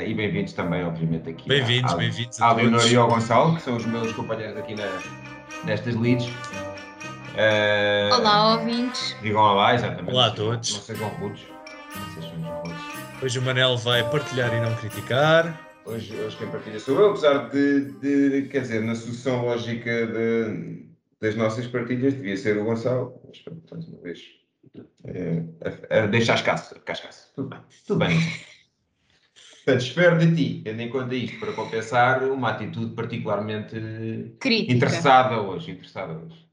Uh, e bem-vindos também, obviamente, aqui. Bem-vindos, bem-vindos. A Leonor e ao Gonçalo, que são os meus companheiros aqui na, nestas leads. Uh, olá, ouvintes. Digam olá, exatamente. Olá a todos. Não sejam rudes. Não sejam rudes. Hoje o Manel vai partilhar e não criticar. Hoje, hoje quem partilha sou eu, apesar de, de quer dizer, na solução lógica de, das nossas partilhas devia ser o Gonçalo. Mas, mais uma vez, é, é, deixa as caças, cascaça. Tudo bem, tudo bem. Portanto, espero de ti, tendo em conta isto, para compensar uma atitude particularmente Crítica. interessada hoje. Interessada hoje.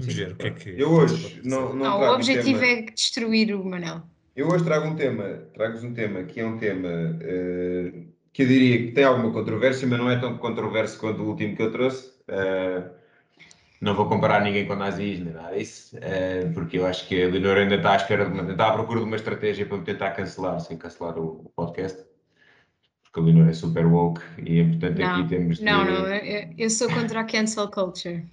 Vamos ver o que é que. Eu hoje não, não, não O objetivo tema... é destruir o Manel. Eu hoje trago um tema, trago-vos um tema que é um tema uh, que eu diria que tem alguma controvérsia, mas não é tão controverso quanto o último que eu trouxe. Uh, não vou comparar ninguém com nazis, nem nada disso, uh, porque eu acho que a Leonor ainda está à espera de uma, está à procura de uma estratégia para me tentar cancelar, sem cancelar o, o podcast. Porque a Leonor é super woke e, portanto, não, aqui temos. De... Não, não, eu, eu sou contra a cancel culture.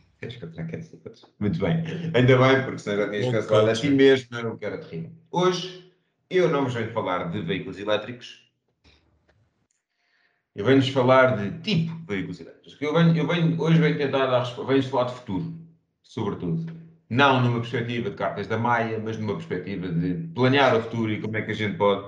Muito bem. Ainda bem, porque senão já tinhas cancelado a ti mesmo, não, não quero terrível. Hoje, eu não vos venho falar de veículos elétricos. Eu venho-vos falar de tipo de veículos elétricos. Eu venho, eu venho, hoje venho tentar dar. Venho falar de futuro, sobretudo. Não numa perspectiva de cartas da Maia, mas numa perspectiva de planear o futuro e como é que a gente pode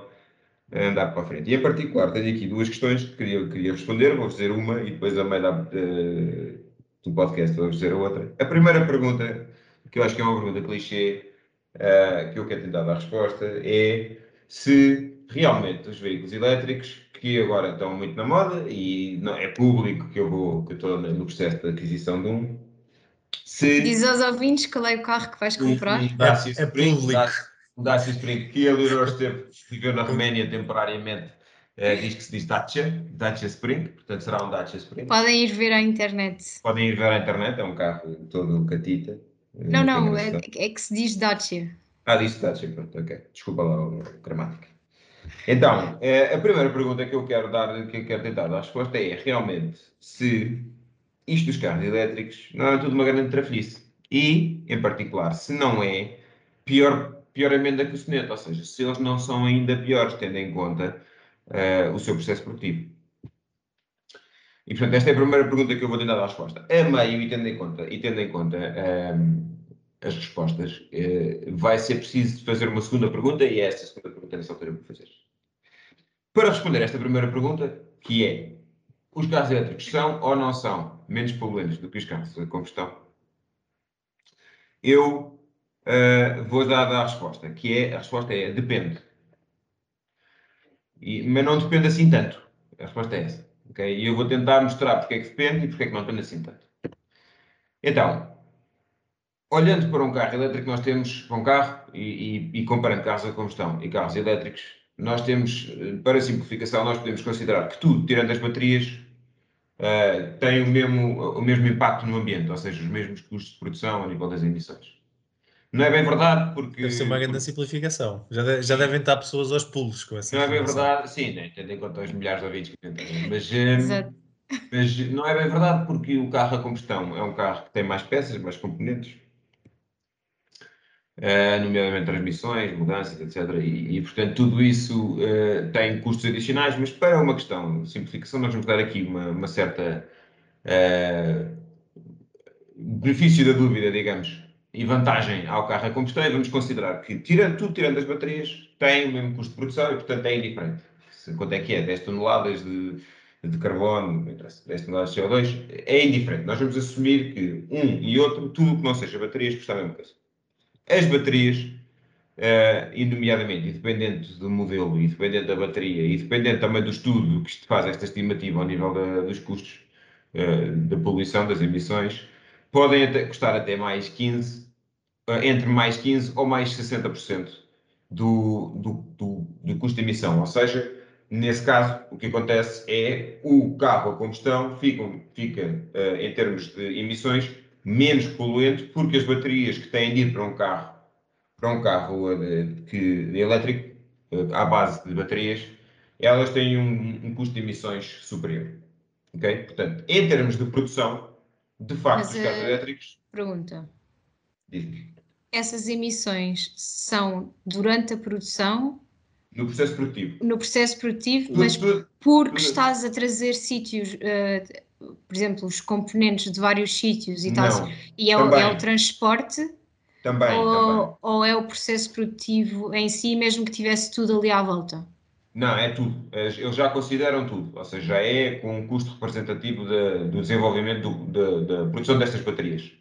andar para a frente. E em particular, tenho aqui duas questões que queria, queria responder. Vou fazer uma e depois a meio da, uh, do podcast vou dizer a outra. A primeira pergunta, que eu acho que é uma pergunta clichê, uh, que eu quero tentar dar resposta, é se realmente os veículos elétricos, que agora estão muito na moda e não, é público que eu vou, que eu estou no processo de aquisição de um, se... Diz aos ouvintes qual é o carro que vais comprar. Um, um é, é público. Um Dacia Spring, que a Leroy esteve, viveu na Roménia temporariamente, Uh, diz que se diz Dacia, Dacia Spring, portanto será um Dacia Spring. Podem ir ver à internet. Podem ir ver à internet, é um carro todo catita. Não, não, é, é, que se diz Dacia. Ah, diz Dacia, pronto, ok. Desculpa lá a gramática. Então, uh, a primeira pergunta que eu quero dar, que eu quero tentar dar resposta é realmente se isto dos carros elétricos não é tudo uma grande trafice. E, em particular, se não é, pior, pior emenda que o soneto, ou seja, se eles não são ainda piores, tendo em conta uh, o seu processo produtivo. E, portanto, esta é a primeira pergunta que eu vou tentar dar resposta. A meio, e tendo em conta, e tendo em conta um, ehm, as respostas, uh, vai ser preciso fazer uma segunda pergunta, e é esta segunda pergunta nessa altura vou fazer. Para responder esta primeira pergunta, que é, os carros elétricos são ou não são menos poluentes do que os carros de combustão? Eu uh, vou dar a resposta, que é, a resposta é, depende. E, mas não depende assim tanto. A resposta é essa. Okay? E eu vou tentar mostrar porque é que depende e porque é que não depende assim tanto. Então, olhando para um carro elétrico, nós temos para um carro e, e, e, comparando carros a combustão e carros elétricos, nós temos, para simplificação, nós podemos considerar que tudo, tirando as baterias, uh, tem o mesmo, o mesmo impacto no ambiente, ou seja, os mesmos custos de produção a nível das emissões. Não é bem verdade, porque. Deve ser uma grande simplificação. Já, de, já devem estar pessoas aos pulos com essa Não é bem verdade, sim, né? tendo em conta os milhares de ouvintes que têm. Mas, um, mas não é bem verdade, porque o carro a combustão é um carro que tem mais peças, mais componentes, uh, nomeadamente transmissões, mudanças, etc. E, e portanto, tudo isso uh, tem custos adicionais, mas para uma questão de simplificação, nós vamos dar aqui uma, uma certa. Uh, benefício da dúvida, digamos e vantagem ao carro a combustão, vamos considerar que, tirando, tudo tirando as baterias, tem o mesmo custo de produção e, portanto, é indiferente. Quanto é que é? 10 toneladas de, de carbono, 10 toneladas de CO2, é indiferente. Nós vamos assumir que um e outro, tudo que não seja baterias, custa a mesma coisa. As baterias, uh, e nomeadamente, e dependente do modelo, e dependente da bateria, e dependente também do estudo que se faz esta estimativa ao nível da, dos custos uh, da poluição, das emissões, podem até, custar até mais 15, eh, entre mais 15% ou mais 60% do, do, do, do custo de emissão. Ou seja, nesse caso, o que acontece é o carro a combustão fica, fica uh, em termos de emissões, menos poluente, porque as baterias que têm de ir para um carro, para um carro uh, que, elétrico, uh, à base de baterias, elas têm um, um, custo de emissões superior. Ok? Portanto, em termos de produção, de facto, Mas, os carros elétricos. Pergunta. Diz-me essas emissões são durante a produção No processo produtivo. No processo produtivo, mas porque estás a trazer sítios, eh, por exemplo, os componentes de vários sítios e, Não, e é, o, é o transporte também, também. ou, ou é o processo produtivo em si, mesmo que tivesse tudo ali à volta? Não, é tudo. Eles já consideram tudo. Ou seja, já é com um custo representativo da- do desenvolvimento do- da, da produção destas baterias.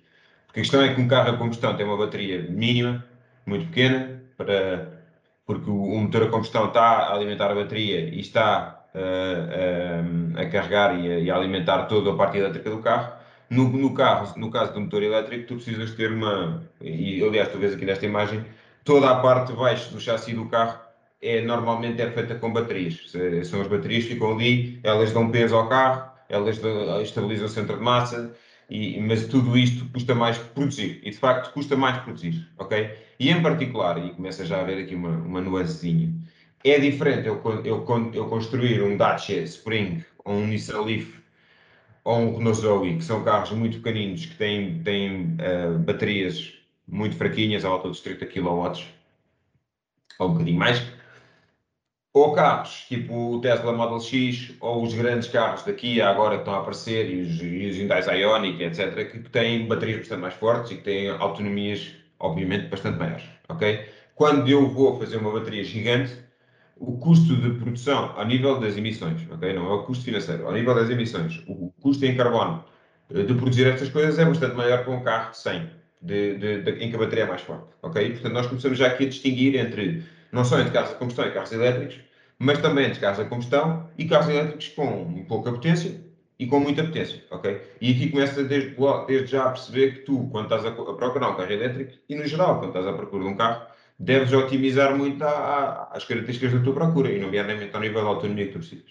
Porque a questão é que um carro a combustão tem uma bateria mínima, muito pequena, para, porque o, o motor a combustão está a alimentar a bateria e está a carregar e a, e a alimentar toda a parte elétrica do carro. No, no carro, no caso do motor elétrico, tu precisas ter uma. E aliás, tu vês aqui nesta imagem, toda a parte de baixo do chassi do carro é normalmente é feita com baterias. Se- São as baterias que ficam ali, elas dão peso ao carro, elas estabilizam o centro de massa, e, mas tudo isto custa mais produzir. E de facto custa mais produzir, ok? E em particular, e começa já a haver aqui uma, uma nuancezinha, é diferente eu, eu, eu construir um Dacia Spring ou um Nissan Leaf ou um Renault Zoe, que são carros muito pequeninos, que têm, têm ah, baterias muito fraquinhas, à volta dos 30 kW, ou um bocadinho mais, ou carros tipo o Tesla Model X, ou os grandes carros da Kia agora que estão a aparecer, e os, e os Hyundai Ioniq, etc., que têm baterias bastante mais fortes e que têm autonomias, obviamente, bastante maiores, ok? Quando eu vou fazer uma bateria gigante, o custo de produção, ao nível das emissões, ok? Não é o custo financeiro, ao nível das emissões, o custo em carbono eh, de produzir estas coisas é bastante maior que um carro 100, de, de- de- em que a bateria é mais forte, ok? Portanto, nós começamos já aqui a distinguir entre, não só entre carros a combustão e carros elétricos, mas também entre carros a combustão e carros elétricos com pouca potência e com muita potência, ok? E aqui começa desde, desde já a perceber que tu, quando estás a, a procurar um carro elétrico, e no geral, quando estás à procura de um carro, deves otimizar muito a- a- as características da tua procura, e nomeadamente ao nível da autonomia que tu precisas.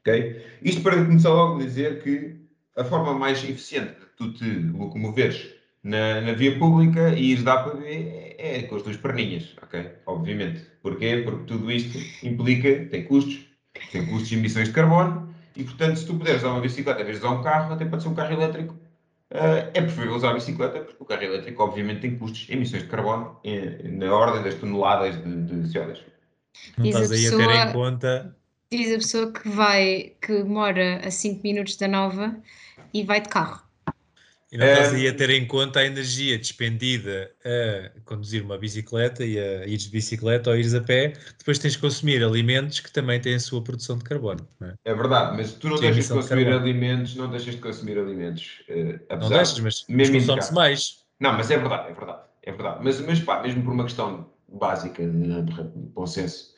Ok? Isto para começar logo a dizer que a forma mais eficiente de tu te locomoveres na, na via pública e ires da para B é, é com as tuas perninhas, ok? Obviamente. Porquê? Porque tudo isto implica, tem custos, tem custos de emissões de carbono, e portanto, se tu puderes usar uma bicicleta em vez de usar um carro, até pode ser um carro elétrico, eh, é preferível usar a bicicleta, porque o carro elétrico, obviamente, tem custos de emissões de carbono eh, na ordem das toneladas de, de CO2. Não Diz a estás aí a ter pessoa- em conta. Diz a pessoa que vai, que mora a 5 minutos da Nova e vai de carro. E não estás É. aí a ter em conta a energia despendida a conduzir uma bicicleta e a ires de bicicleta ou ires a pé. Depois tens de consumir alimentos que também têm a sua produção de carbono. Não, é? É verdade, mas tu não Sim, deixas de de consumir carbono. alimentos, não deixas de consumir alimentos. eh, não deixas, mas, mas consome-se mais. Não, mas é verdade, é verdade, é verdade. Mas, mas pá, mesmo por uma questão básica de, de bom senso,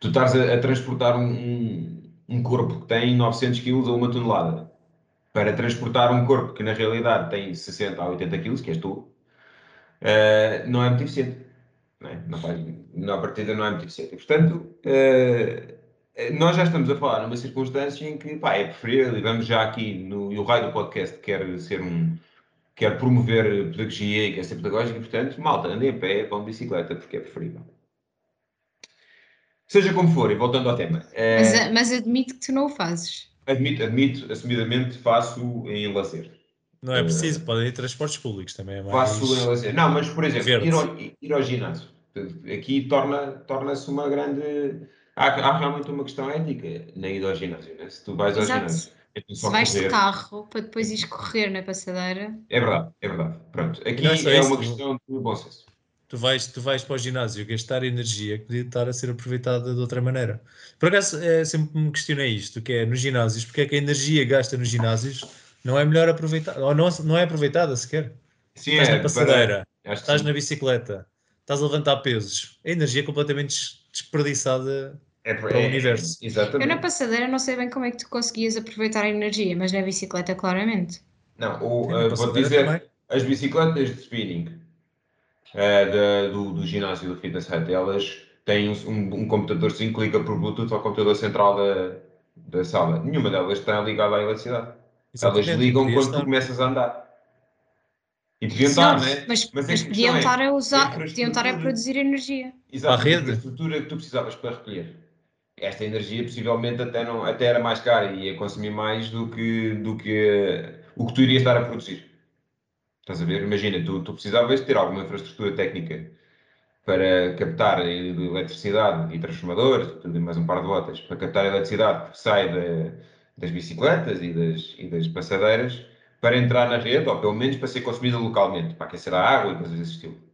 tu estás a, a transportar um, um, corpo que tem 900 kg ou uma tonelada para transportar um corpo que na realidade tem 60 a 80 kg, que és tu, eh, não é muito eficiente. Não é? Não faz, na partida não é muito eficiente. Portanto, eh, nós já estamos a falar numa circunstância em que pá, é preferível, e vamos já aqui, no, e o raio do podcast quer ser um, quer promover pedagogia e quer ser pedagógico, e, portanto, malta, andem a pé, vão de bicicleta, porque é preferível. Seja como for, e voltando ao tema, Mas, mas admito que tu não o fazes. Admito, admito, assumidamente, faço em lazer. Não é Eh, preciso, podem ir transportes públicos também. É mais... Faço em lazer. Não, mas, por exemplo, ir ao, ir ao ginásio. Aqui torna- torna-se uma grande... Há, há realmente uma questão ética na ida ao ginásio, né? Se tu vais ao Exato. ginásio, é Se vais de correr. carro para depois ires correr na passadeira, É verdade, é verdade. Pronto, aqui é é, isso, uma questão de bom senso. Tu vais, tu vais para o ginásio gastar energia que podia estar a ser aproveitada de outra maneira. Por acaso, é, sempre me questionei isto, que é nos ginásios, porque é que a energia gasta nos ginásios não é melhor aproveitada, ou não, não é aproveitada sequer. Sim, Estás é, na passadeira, estás sim. na bicicleta, estás a levantar pesos. A energia é completamente des- desperdiçada. É, para o universo. eu Exatamente. na passadeira não sei bem como é que tu conseguias aproveitar a energia, mas na bicicleta claramente. Não, o, É, na eh, vou dizer, também. as bicicletas de spinning da- do, do ginásio do Fitness Hut, elas têm um, um, um computadorzinho que liga por Bluetooth ao computador central da, da sala. Nenhuma delas está ligada à eletricidade. Elas ligam quando estar. tu começas a andar. E Sim, estar, né? Mas, Mas mas questão podiam é, estar a usar, a podiam estar a produzir energia. Exato, a rede. a estrutura que tu precisavas para recolher. Esta energia possivelmente até, não, até era mais cara e ia consumir mais do que, do que o que tu irias estar a produzir. Estás a ver? Imagina, tu, tu precisavas ter alguma infraestrutura técnica para captar eletricidade e transformadores, tudo mais um par de botas, para captar a eletricidade que sai de, das bicicletas e das, e das passadeiras, para entrar na rede, ou pelo menos para ser consumida localmente, para aquecer a água e coisas desse estilo.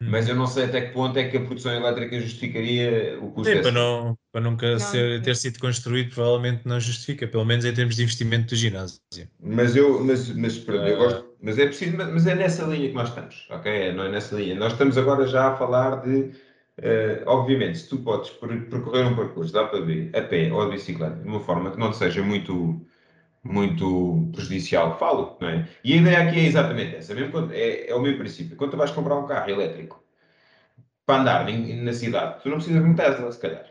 Mas eu não sei até que ponto é que a produção elétrica justificaria o custo Sim, para, não, para nunca Não. ser- ter sido construído, provavelmente não justifica, pelo menos em termos de investimento do ginásio. Mas eu, mas, mas, pronto, eu Ah. gosto, mas é preciso, mas, é nessa linha que nós estamos, ok? É, Não é nessa linha. Nós estamos agora já a falar de, eh, obviamente, se tu podes per- percorrer um percurso de A para B, a pé ou de bicicleta, de uma forma que não seja muito, muito prejudicial, falo, não é? E a ideia aqui é exatamente essa, mesmo quando, é, é o mesmo princípio. Quando tu vais comprar um carro elétrico para andar na cidade, tu não precisas de um Tesla, se calhar.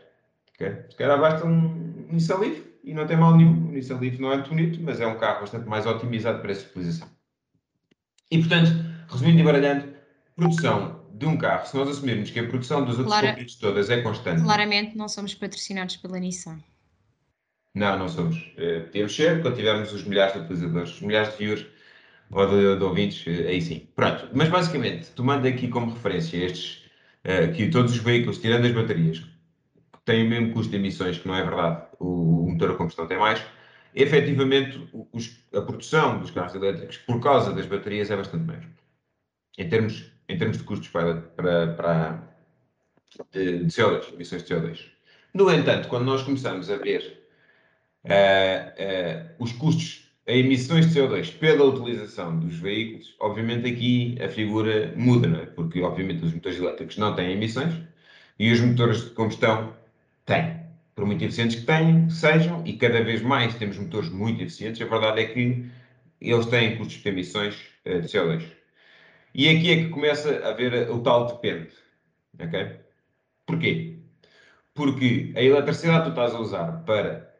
ok? Se calhar basta um Nissan Leaf e não tem mal nenhum. O Nissan Leaf não é muito bonito, mas é um carro bastante mais otimizado para essa utilização. E, portanto, resumindo e baralhando, produção de um carro, se nós assumirmos que a produção dos outros Clara- todas é constante, Claramente não somos patrocinados pela Nissan. Não, não somos. Eh, Podíamos ser quando tivermos os milhares de utilizadores, os milhares de viewers ou de, de ouvintes, eh, aí sim. Pronto, mas basicamente, tomando aqui como referência estes, eh, que todos os veículos, tirando as baterias, têm o mesmo custo de emissões, que não é verdade, o, o motor a combustão tem mais, efetivamente os- a produção dos carros elétricos, por causa das baterias, é bastante maior. Em termos, em termos de custos para, para, para de CO2, emissões de CO2. No entanto, quando nós começamos a ver eh, eh, os custos, as emissões de CO2 pela utilização dos veículos, obviamente aqui a figura muda, não é? Porque obviamente os motores elétricos não têm emissões e os motores de combustão têm. Por muito eficientes que tenham, sejam, e cada vez mais temos motores muito eficientes, a verdade é que eles têm custos de emissões eh, de CO2. E aqui é que começa a haver o tal depende. ok? Porquê? Porque a eletricidade que tu estás a usar para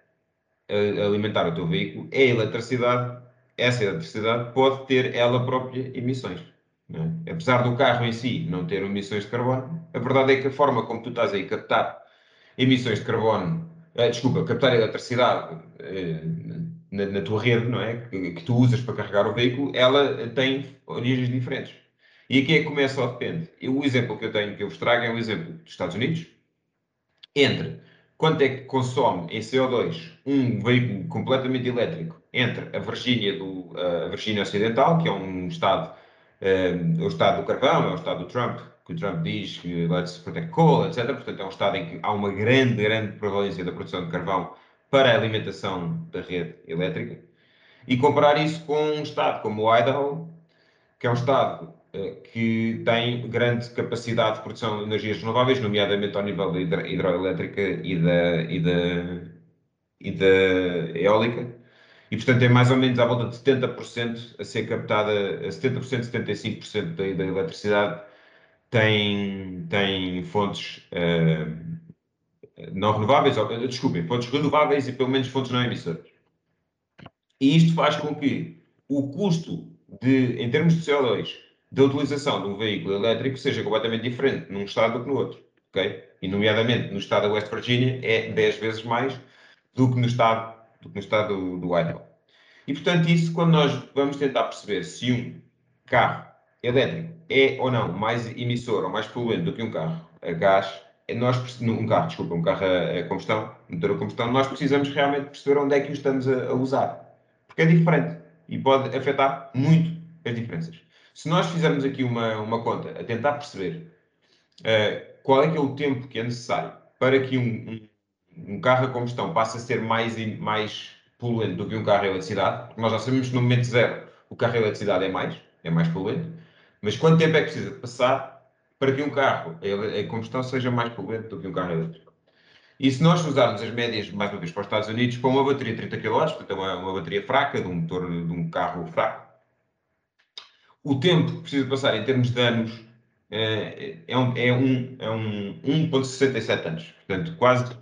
alimentar o teu veículo é eletricidade, essa eletricidade pode ter ela própria emissões. é? Apesar do carro em si não ter emissões de carbono, a verdade é que a forma como tu estás aí a captar emissões de carbono, eh, desculpa, captar eletricidade eh, na, na tua rede, não é? Que, que tu usas para carregar o veículo, ela tem origens diferentes. E aqui é que começa o depende. O exemplo que eu tenho que eu vos trago é o exemplo dos Estados Unidos, entre quanto é que consome em CO2 um veículo completamente elétrico entre a Virgínia, do, a Virgínia Ocidental, que é um estado, eh, é o estado do carvão, é o estado do Trump, que o Trump diz que let's protect coal, etc. Portanto, é um estado em que há uma grande, grande prevalência da produção de carvão para a alimentação da rede elétrica. E comparar isso com um estado como o Idaho, que é um estado que tem grande capacidade de produção de energias renováveis, nomeadamente ao nível da hidro- hidroelétrica e da, e da, e da eólica, e portanto é mais ou menos à volta de 70% a ser captada, a 70%, 75% da, da eletricidade tem, tem fontes eh, não renováveis, ou, desculpem, fontes renováveis e pelo menos fontes não emissoras. E isto faz com que o custo de, em termos de CO2 da utilização de um veículo elétrico seja completamente diferente num estado do que no outro, ok? E nomeadamente no estado da West Virginia é 10 vezes mais do que no estado do, que no estado do, do Idaho. E portanto isso, quando nós vamos tentar perceber se um carro elétrico é ou não mais emissor ou mais poluente do que um carro a gás, é nós, um carro, desculpa, um carro a, a combustão, motor a combustão, nós precisamos realmente perceber onde é que o estamos a, a usar. Porque é diferente e pode afetar muito as diferenças. Se nós fizermos aqui uma, uma conta a tentar perceber uh, qual é que é o tempo que é necessário para que um, um, um, carro a combustão passe a ser mais, mais poluente do que um carro a eletricidade, porque nós já sabemos que no momento zero o carro a eletricidade é mais, é mais poluente, mas quanto tempo é que precisa passar para que um carro a combustão seja mais poluente do que um carro elétrico? E se nós usarmos as médias, mais uma vez, para os Estados Unidos, para uma bateria de 30 kW, portanto, é uma, uma bateria fraca, de um motor de um carro fraco, o tempo que precisa passar em termos de anos é, é um, é um, é um 1,67 anos. Portanto, quase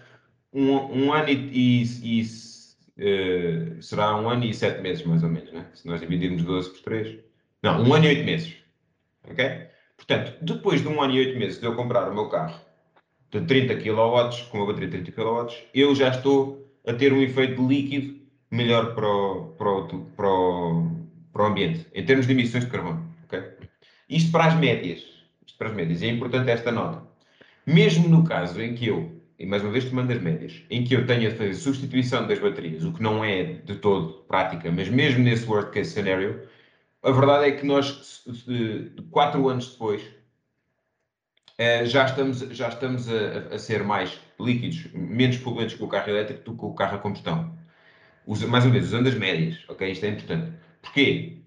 um, um ano e, e, e uh, será um ano e sete meses, mais ou menos, né? se nós dividirmos 12 por 3. Não, um ano e oito meses. Ok? Portanto, depois de um ano e oito meses de eu comprar o meu carro de 30 kW, com uma bateria de 30 kW, eu já estou a ter um efeito líquido melhor para o, para o, para o, para o ambiente, em termos de emissões de carbono. Okay? Isto para as médias. Isto para as médias. É importante esta nota. Mesmo no caso em que eu, e mais uma vez tomando as médias, em que eu tenha de fazer substituição das baterias, o que não é de todo prática, mas mesmo nesse worst case scenario, a verdade é que nós, quatro anos depois, eh, já estamos, já estamos a, a, ser mais líquidos, menos poluentes com o carro elétrico do que o carro a combustão. Mais uma vez, usando as médias, ok? Isto é importante. Porquê?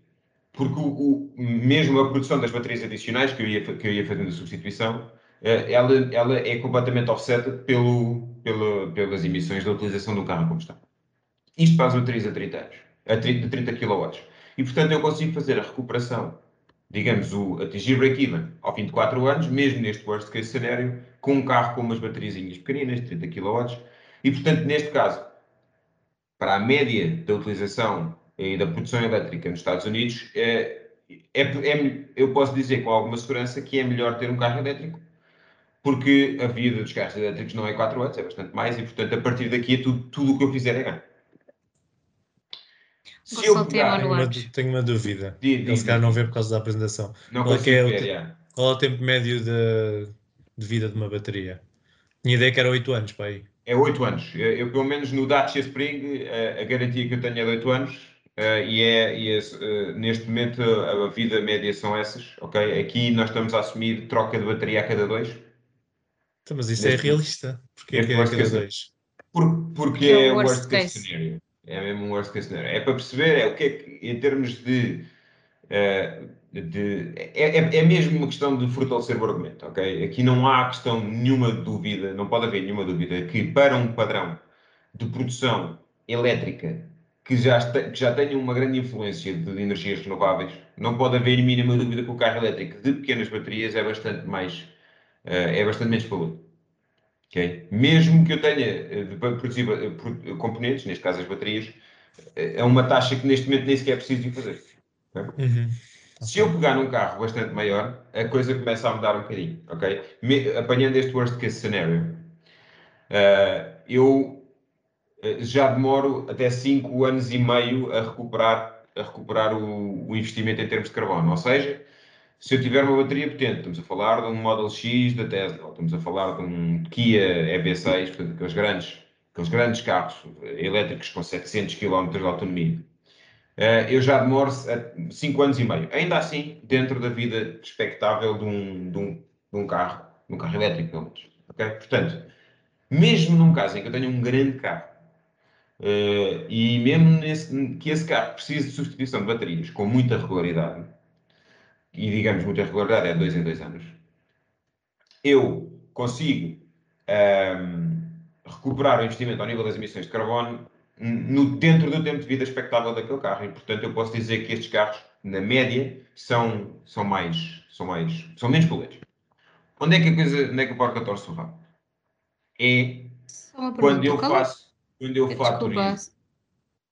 Porque o, o, mesmo a produção das baterias adicionais, que eu ia, que eu ia fazendo a substituição, eh, ela, ela é completamente offset pelo, pelo, pelas emissões da utilização do carro a combustão. Isto para as baterias a 30 anos, a 30, 30 kW. E, portanto, eu consigo fazer a recuperação, digamos, o atingir break-even ao fim de 4 anos, mesmo neste worst case scenario, com um carro com umas baterias pequeninas, de 30 kW. E, portanto, neste caso, para a média da utilização e da produção elétrica nos Estados Unidos, é, é, é, eu posso dizer com alguma segurança que é melhor ter um carro elétrico, porque a vida dos carros elétricos não é 4 anos, é bastante mais, e portanto, a partir daqui é tudo, tudo o que eu fizer é ganho. Se eu pegar, tenho, uma, tenho uma dúvida. Diz, Ele se calhar não vê por causa da apresentação. Não qual, é, é o, ver, qual é o tempo médio de, de vida de uma bateria? Tinha ideia que era 8 anos, para aí. É 8 anos. Eu, eu, pelo menos no Dacia Spring, a, a, garantia que eu tenho é de 8 anos. Uh, e é, e é uh, neste momento a, a, vida média são essas, ok? Aqui nós estamos a assumir troca de bateria a cada dois. Então, mas isso é neste é realista. Porque é, é a cada dois? Por, porque é, é o worst case, case scenario. É mesmo um worst case scenario. É para perceber é, o que é que, em termos de. Uh, de é, é, é, mesmo uma questão de fortalecer o argumento, ok? Aqui não há questão nenhuma dúvida, não pode haver nenhuma dúvida que para um padrão de produção elétrica que já, que já tenha uma grande influência de, energias renováveis, não pode haver mínima dúvida que o carro elétrico de pequenas baterias é bastante mais, uh, é bastante menos poluente. Okay? Mesmo que eu tenha eh, de produzir uh, componentes, neste caso as baterias, é uma taxa que neste momento nem sequer é preciso de fazer. Okay? Uhum. Se eu pegar num carro bastante maior, a coisa começa a mudar um bocadinho, ok? Me, apanhando este worst case scenario, uh, eu já demoro até 5 anos e meio a recuperar, a recuperar o, o investimento em termos de carbono. Ou seja, se eu tiver uma bateria potente, estamos a falar de um Model X da Tesla, estamos a falar de um Kia EV6, portanto, aqueles grandes, aqueles grandes carros elétricos com 700 km de autonomia, eh, eu já demoro 5 anos e meio. Ainda assim, dentro da vida expectável de um, de um, de um carro, de um carro elétrico, pelo menos. Okay? Portanto, mesmo num caso em que eu tenha um grande carro, uh, e mesmo nesse, que esse carro precise de substituição de baterias com muita regularidade, e digamos muita regularidade é dois em dois anos, eu consigo um, ehm, recuperar o investimento ao nível das emissões de carbono no, dentro do tempo de vida expectável daquele carro. E, portanto, eu posso dizer que estes carros, na média, são, são mais, são mais, são menos poluentes. Onde é que a coisa, onde é que a porca torce o rabo? É quando eu faço, quando eu faço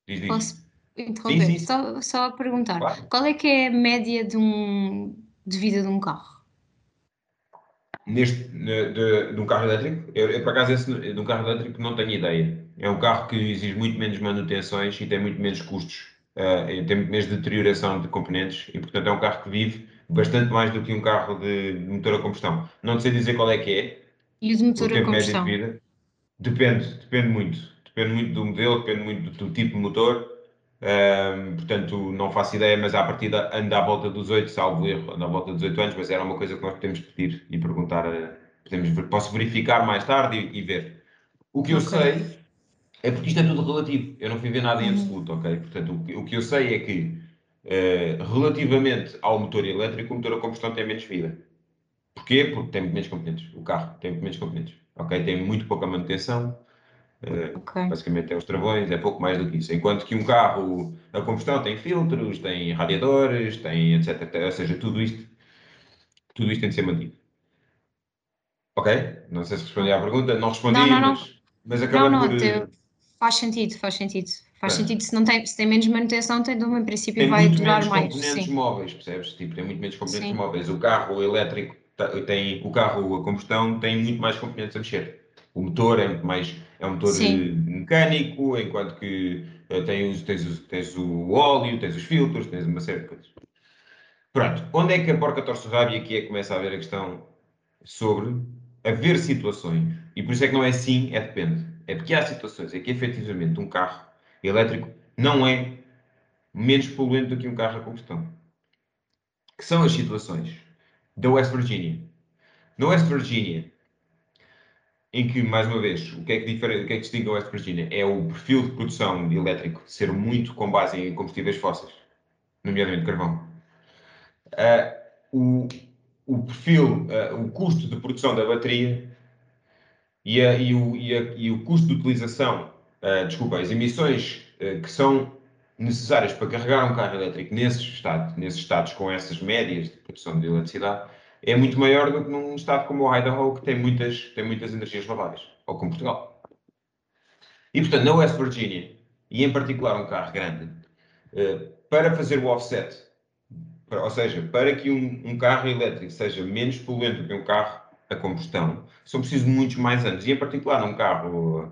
Diz, diz. Posso interromper? Só, só a perguntar. Claro. Qual é que é a média de, um, de vida de um carro? Neste, de, de um carro elétrico? Eu, eu por acaso, esse, de um carro elétrico não tenho ideia. É um carro que exige muito menos manutenções e tem muito menos custos, uh, tem muito menos deterioração de componentes e, portanto, é um carro que vive bastante mais do que um carro de, de motor a combustão. Não sei dizer qual é que é. E o de motor a combustão? De vida. Depende, depende muito. Depende muito do modelo, depende muito do, do tipo de motor. Um, portanto, não faço ideia, mas à partida anda à volta dos 8, salvo erro, anda à volta dos 8 anos, mas era uma coisa que nós podemos pedir e perguntar. Podemos, posso verificar mais tarde e, e ver. O que okay. eu sei é porque isto é tudo relativo. Eu não fui ver nada em uhum. absoluto, ok? Portanto, o, o que eu sei é que, uh, relativamente ao motor elétrico, o motor a combustão tem menos vida. Porquê? Porque tem menos componentes. O carro tem muito menos componentes. Ok? Tem muito pouca manutenção. Uh, okay. Basicamente é os travões, é pouco mais do que isso. Enquanto que um carro a combustão tem filtros, tem radiadores, tem etc. Ou seja, tudo isto, tudo isto tem de ser mantido. Ok? Não sei se respondi à pergunta. Não respondi, não, não, mas, mas acabei não, não, por... Teu Faz sentido, faz sentido. Faz é. sentido, se, não tem, se tem menos manutenção, tem, em princípio tem vai durar mais. Tem componentes sim. móveis, percebes? Tipo, tem muito menos componentes sim. móveis. O carro elétrico tem, o carro a combustão tem muito mais componentes a mexer. O motor é muito mais, é um motor sim. mecânico, enquanto que uh, tem tens, tens o óleo, tens os filtros, tens uma série de coisas. Pronto, onde é que a porca torce e aqui é que começa a haver a questão sobre haver situações, e por isso é que não é sim, é depende. É porque há situações em que efetivamente um carro elétrico não é menos poluente do que um carro a combustão. Que são as situações da West Virginia. Na West Virginia, em que, mais uma vez, o que é que, difere, o que, é que distingue a West Virginia? É o perfil de produção de elétrico ser muito com base em combustíveis fósseis, nomeadamente carvão. Uh, o, o perfil, uh, o custo de produção da bateria e, a, e, o, e, a, e o custo de utilização, uh, desculpa, as emissões uh, que são necessárias para carregar um carro elétrico nesses estados, nesses estados com essas médias de produção de eletricidade, é muito maior do que num estado como o Idaho, que tem muitas, tem muitas energias renováveis, ou como Portugal. E, portanto, na West Virginia, e em particular um carro grande, uh, para fazer o offset, ou seja, para que um, um carro elétrico seja menos poluente do que um carro a combustão, são precisos muitos mais anos. E, em particular, num carro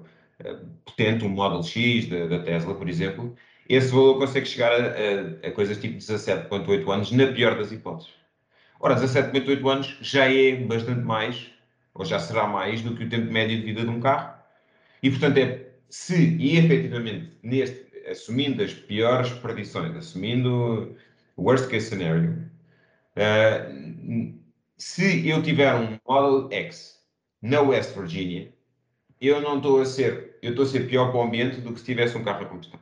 uh, potente, um Model X da, da, Tesla, por exemplo, esse valor consegue chegar a, a, a coisas tipo 17,8 anos, na pior das hipóteses. Ora, 17,8 anos já é bastante mais, ou já será mais, do que o tempo médio de vida de um carro. E, portanto, é se, e efetivamente, neste, assumindo as piores predições, assumindo o worst case scenario, uh, se eu tiver um Model X na West Virginia, eu não estou a ser, eu estou a ser pior para o ambiente do que se tivesse um carro a combustão.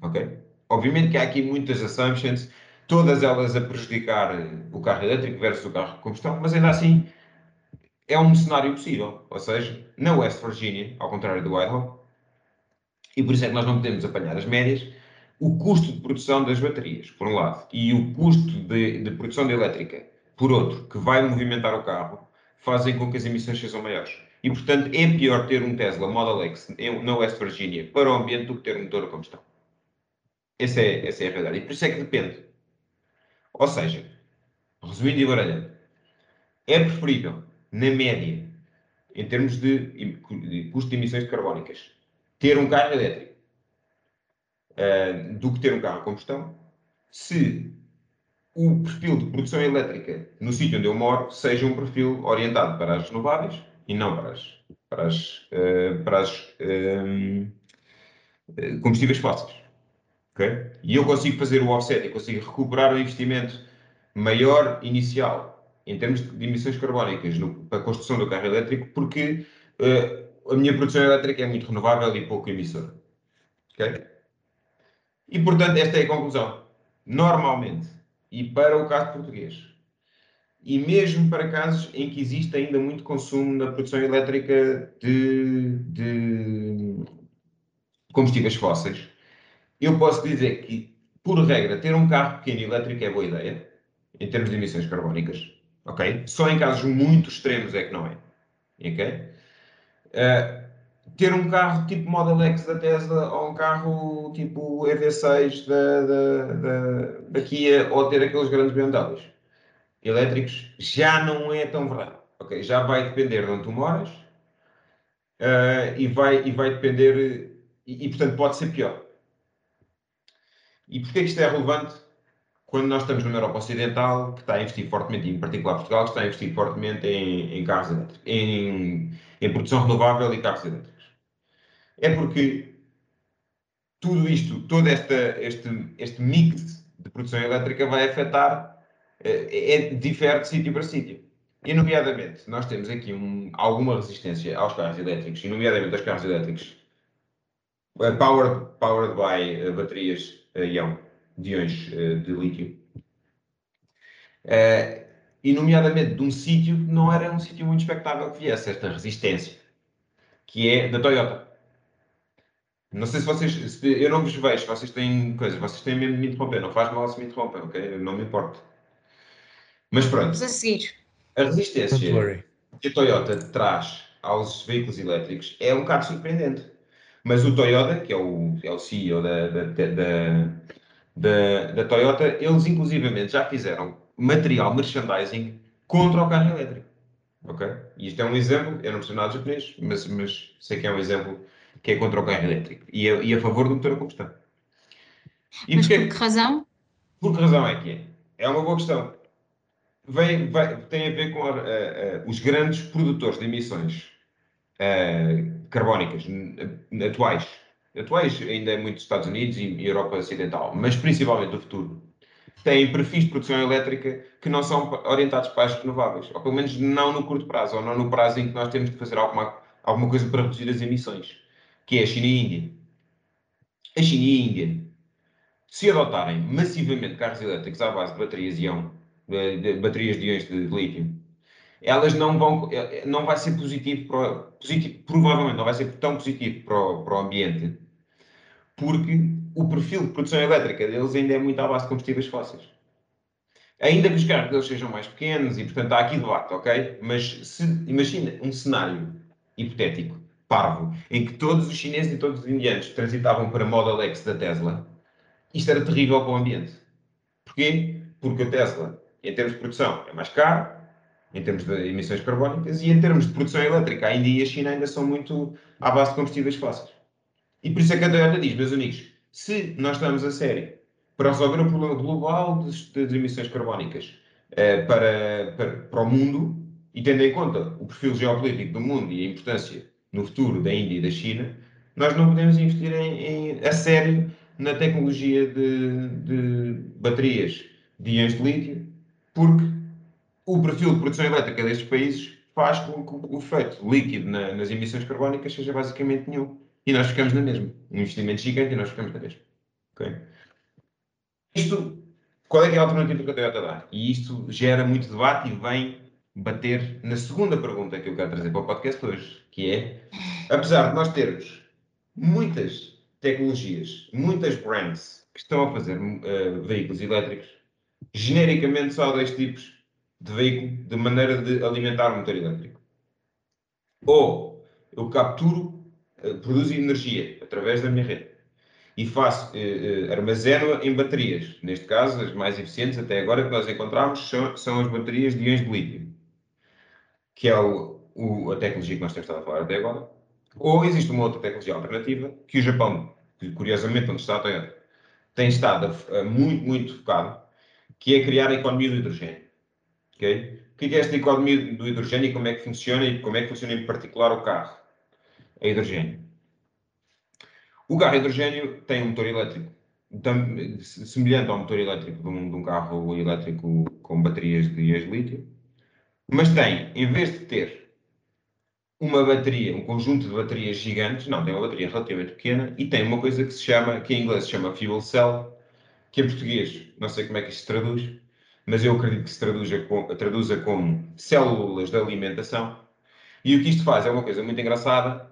Ok? Obviamente que há aqui muitas assumptions, todas elas a prejudicar o carro elétrico versus o carro a combustão, mas ainda assim é um cenário possível. Ou seja, na West Virginia, ao contrário do Idaho, e por isso é que nós não podemos apanhar as médias, o custo de produção das baterias, por um lado, e o custo de, de produção de elétrica por outro, que vai movimentar o carro, fazem com que as emissões sejam maiores. E, portanto, é pior ter um Tesla Model X na West Virginia para o ambiente do que ter um motor a combustão. Essa é, essa é a realidade. E por isso é que depende. Ou seja, resumindo e baralhando, é preferível, na média, em termos de, custo de emissões carbónicas, ter um carro elétrico uh, do que ter um carro a combustão, se o perfil de produção elétrica no sítio onde eu moro seja um perfil orientado para as renováveis e não para as, para as, uh, para as uh, combustíveis fósseis. Okay? E eu consigo fazer o offset e consigo recuperar o investimento maior inicial em termos de emissões carbónicas no, para a construção do carro elétrico porque uh, a minha produção elétrica é muito renovável e pouco emissora. Okay? E, portanto, esta é a conclusão. Normalmente, e para o caso português. E mesmo para casos em que existe ainda muito consumo na produção elétrica de, de combustíveis fósseis, eu posso dizer que, por regra, ter um carro pequeno elétrico é boa ideia, em termos de emissões carbónicas, ok? Só em casos muito extremos é que não é, ok? Uh, ter um carro tipo Model X da Tesla ou um carro tipo EV6 da, da, da, da Kia ou ter aqueles grandes BMWs elétricos já não é tão verdade. Okay? Já vai depender de onde tu moras uh, e, vai, e vai depender, e, e, portanto pode ser pior. E porquê que isto é relevante? Quando nós estamos numa Europa Ocidental, que está a investir fortemente, em particular Portugal, que está a investir fortemente em, em carros elétricos, em, em produção renovável e carros elétricos é porque tudo isto, todo esta, este, este mix de produção elétrica vai afetar, é, é, difere de sítio para sítio. E, nomeadamente, nós temos aqui um, alguma resistência aos carros elétricos, e, nomeadamente, aos carros elétricos uh, powered, powered by uh, baterias ião, de íons uh, de lítio. e, nomeadamente, de um sítio que não era um sítio muito expectável que viesse esta resistência, que é da Toyota. Não sei se vocês. Se eu não vos vejo, vocês têm coisas, vocês têm mesmo de me interromper. Não faz mal se me interrompem, ok? Eu não me importo. Mas pronto. Vamos a seguir. A resistência que a Toyota traz aos veículos elétricos é um bocado surpreendente. Mas o Toyota, que é o, é o CEO da, da, da, da, da Toyota, eles inclusivamente já fizeram material merchandising contra o carro elétrico. Ok? E isto é um exemplo, eu não percebo nada japonês, mas, mas sei que é um exemplo que é contra o carro elétrico e a, e a favor do motor a combustão. E Mas porque, por que razão? Por que razão é que é? é uma boa questão. Vem, vai, tem a ver com a, a, a, os grandes produtores de emissões carbónicas atuais. Atuais ainda é muito Estados Unidos e Europa Ocidental, mas principalmente do futuro. Têm perfis de produção elétrica que não são orientados para as renováveis, ou pelo menos não no curto prazo, ou não no prazo em que nós temos que fazer alguma, alguma coisa para reduzir as emissões, que é a China e a Índia. A China e a Índia, se adotarem massivamente carros elétricos à base de baterias de íon, de baterias de íons de lítio, elas não vão, não vai ser positivo, para, positivo provavelmente não vai ser tão positivo para o, para o ambiente, porque o perfil de produção elétrica deles ainda é muito à base de combustíveis fósseis. Ainda que os carros deles sejam mais pequenos, e portanto há aqui debate, ok? Mas se, imagina um cenário hipotético, parvo, em que todos os chineses e todos os indianos transitavam para Model X da Tesla, isto era terrível para o ambiente. Porquê? Porque a Tesla, em termos de produção, é mais caro, em termos de emissões carbónicas, e em termos de produção elétrica, a Índia e a China ainda são muito à base de combustíveis fósseis. E por isso é que a Toyota diz, meus amigos, se nós estamos a sério para resolver o problema global das, emissões carbónicas eh, para, para, para o mundo, e tendo em conta o perfil geopolítico do mundo e a importância no futuro da Índia e da China, nós não podemos investir em, em a sério na tecnologia de, de baterias de íons de lítio, porque o perfil de produção elétrica destes países faz com que o efeito líquido na, nas emissões carbónicas seja basicamente nenhum. E nós ficamos na mesma. Um investimento gigante e nós ficamos na mesma. Okay? Isto, qual é, é a alternativa que a Toyota dá? E isto gera muito debate e vem bater na segunda pergunta que eu quero trazer para o podcast hoje, que é, apesar de nós termos muitas tecnologias, muitas brands que estão a fazer uh, veículos elétricos, genericamente só há dois tipos de veículo de maneira de alimentar o motor elétrico. Ou eu capturo, eh, produzo energia através da minha rede e faço, eh, eh, armazeno em baterias. Neste caso, as mais eficientes até agora que nós encontramos são, são as baterias de íons de lítio, que é o, o, a tecnologia que nós temos estado a falar até agora. Ou existe uma outra tecnologia alternativa que o Japão, que curiosamente onde está a Toyota, tem estado a, a muito, muito focado, que é criar a economia do hidrogênio. O que é esta economia do hidrogênio e como é que funciona e como é que funciona em particular o carro? A hidrogênio? O carro a hidrogênio tem um motor elétrico. Semelhante ao motor elétrico de um, de um carro elétrico com baterias de lítio, mas tem, em vez de ter uma bateria, um conjunto de baterias gigantes, não, tem uma bateria relativamente pequena e tem uma coisa que se chama, que em inglês se chama fuel cell, que em português, não sei como é que isto se traduz, mas eu acredito que se traduza, traduza como células de alimentação. E o que isto faz é uma coisa muito engraçada.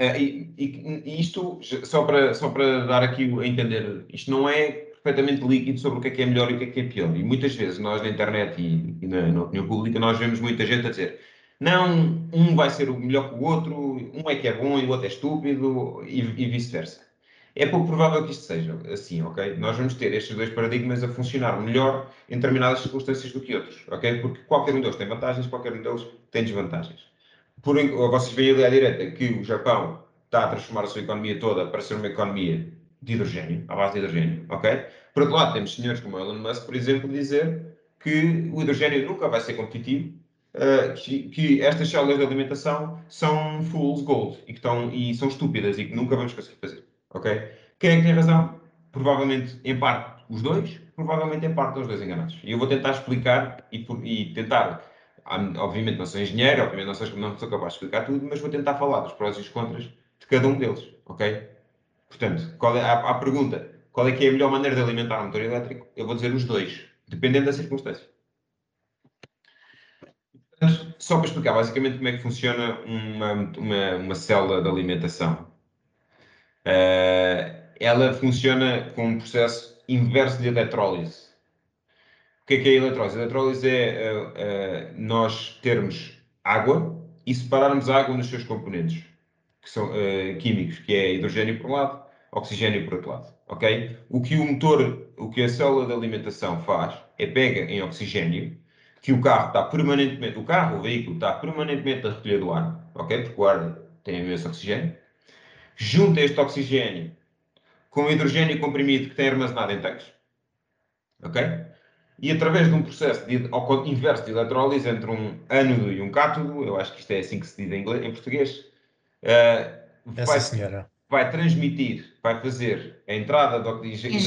Uh, e, e, e, isto, só para, só para dar aqui a entender, isto não é perfeitamente líquido sobre o que é que é melhor e o que é que é pior. E muitas vezes nós na internet e, e na, na, opinião pública nós vemos muita gente a dizer não, um vai ser melhor que o outro, um é que é bom e o outro é estúpido e, e vice-versa. É pouco provável que isto seja assim, ok? Nós vamos ter estes dois paradigmas a funcionar melhor em determinadas circunstâncias do que outros, ok? Porque qualquer um deles tem vantagens, qualquer um deles tem desvantagens. Por, vocês veem ali à direita que o Japão está a transformar a sua economia toda para ser uma economia de hidrogênio, à base de hidrogênio, ok? Por outro lado, temos senhores como Elon Musk, por exemplo, dizer que o hidrogênio nunca vai ser competitivo, uh, que, que, estas células de alimentação são fool's gold e, que estão, e são estúpidas e que nunca vamos conseguir fazer. Ok? Quem é que tem razão? Provavelmente, em parte, os dois, provavelmente, em parte, os dois enganados. E eu vou tentar explicar e, e tentar. Obviamente, não sou engenheiro, obviamente, não sou, não sou capaz de explicar tudo, mas vou tentar falar dos prós e dos contras de cada um deles. Ok? Portanto, qual é a pergunta? Qual é que é a melhor maneira de alimentar um motor elétrico? Eu vou dizer os dois, dependendo da circunstância. Só para explicar basicamente como é que funciona uma, uma, uma célula de alimentação. Uh, ela funciona com um processo inverso de eletrólise. O que é, que é a eletrólise? A eletrólise é uh, uh, nós termos água e separarmos a água nos seus componentes que são, químicos, que é hidrogênio por um lado, oxigênio por outro lado. Okay? O que o motor, o que a célula de alimentação faz é pega em oxigênio, que o carro está permanentemente, o carro, o veículo está permanentemente a recolher do ar, ok? Porque o ar tem imenso oxigênio, junta este oxigênio com o hidrogênio comprimido que tem armazenado em tanques. ok? E através de um processo de, ao inverso de eletrólise entre um ânodo e um cátodo, eu acho que isto é assim que se diz em, inglês, em português, uh, vai, vai transmitir, vai fazer a entrada de oxigênio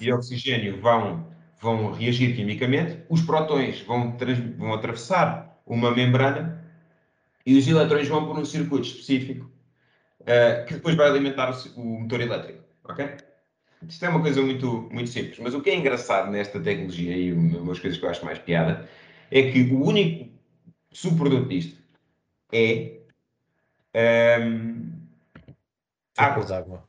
e oxigênio vão, vão reagir quimicamente, os prótons vão, trans, vão atravessar uma membrana e os eletrões vão por um circuito específico uh, que depois vai alimentar o, o motor elétrico, ok? Isto é uma coisa muito, muito simples, mas o que é engraçado nesta tecnologia, e uma das coisas que eu acho mais piada, é que o único subproduto disto é um, água. água.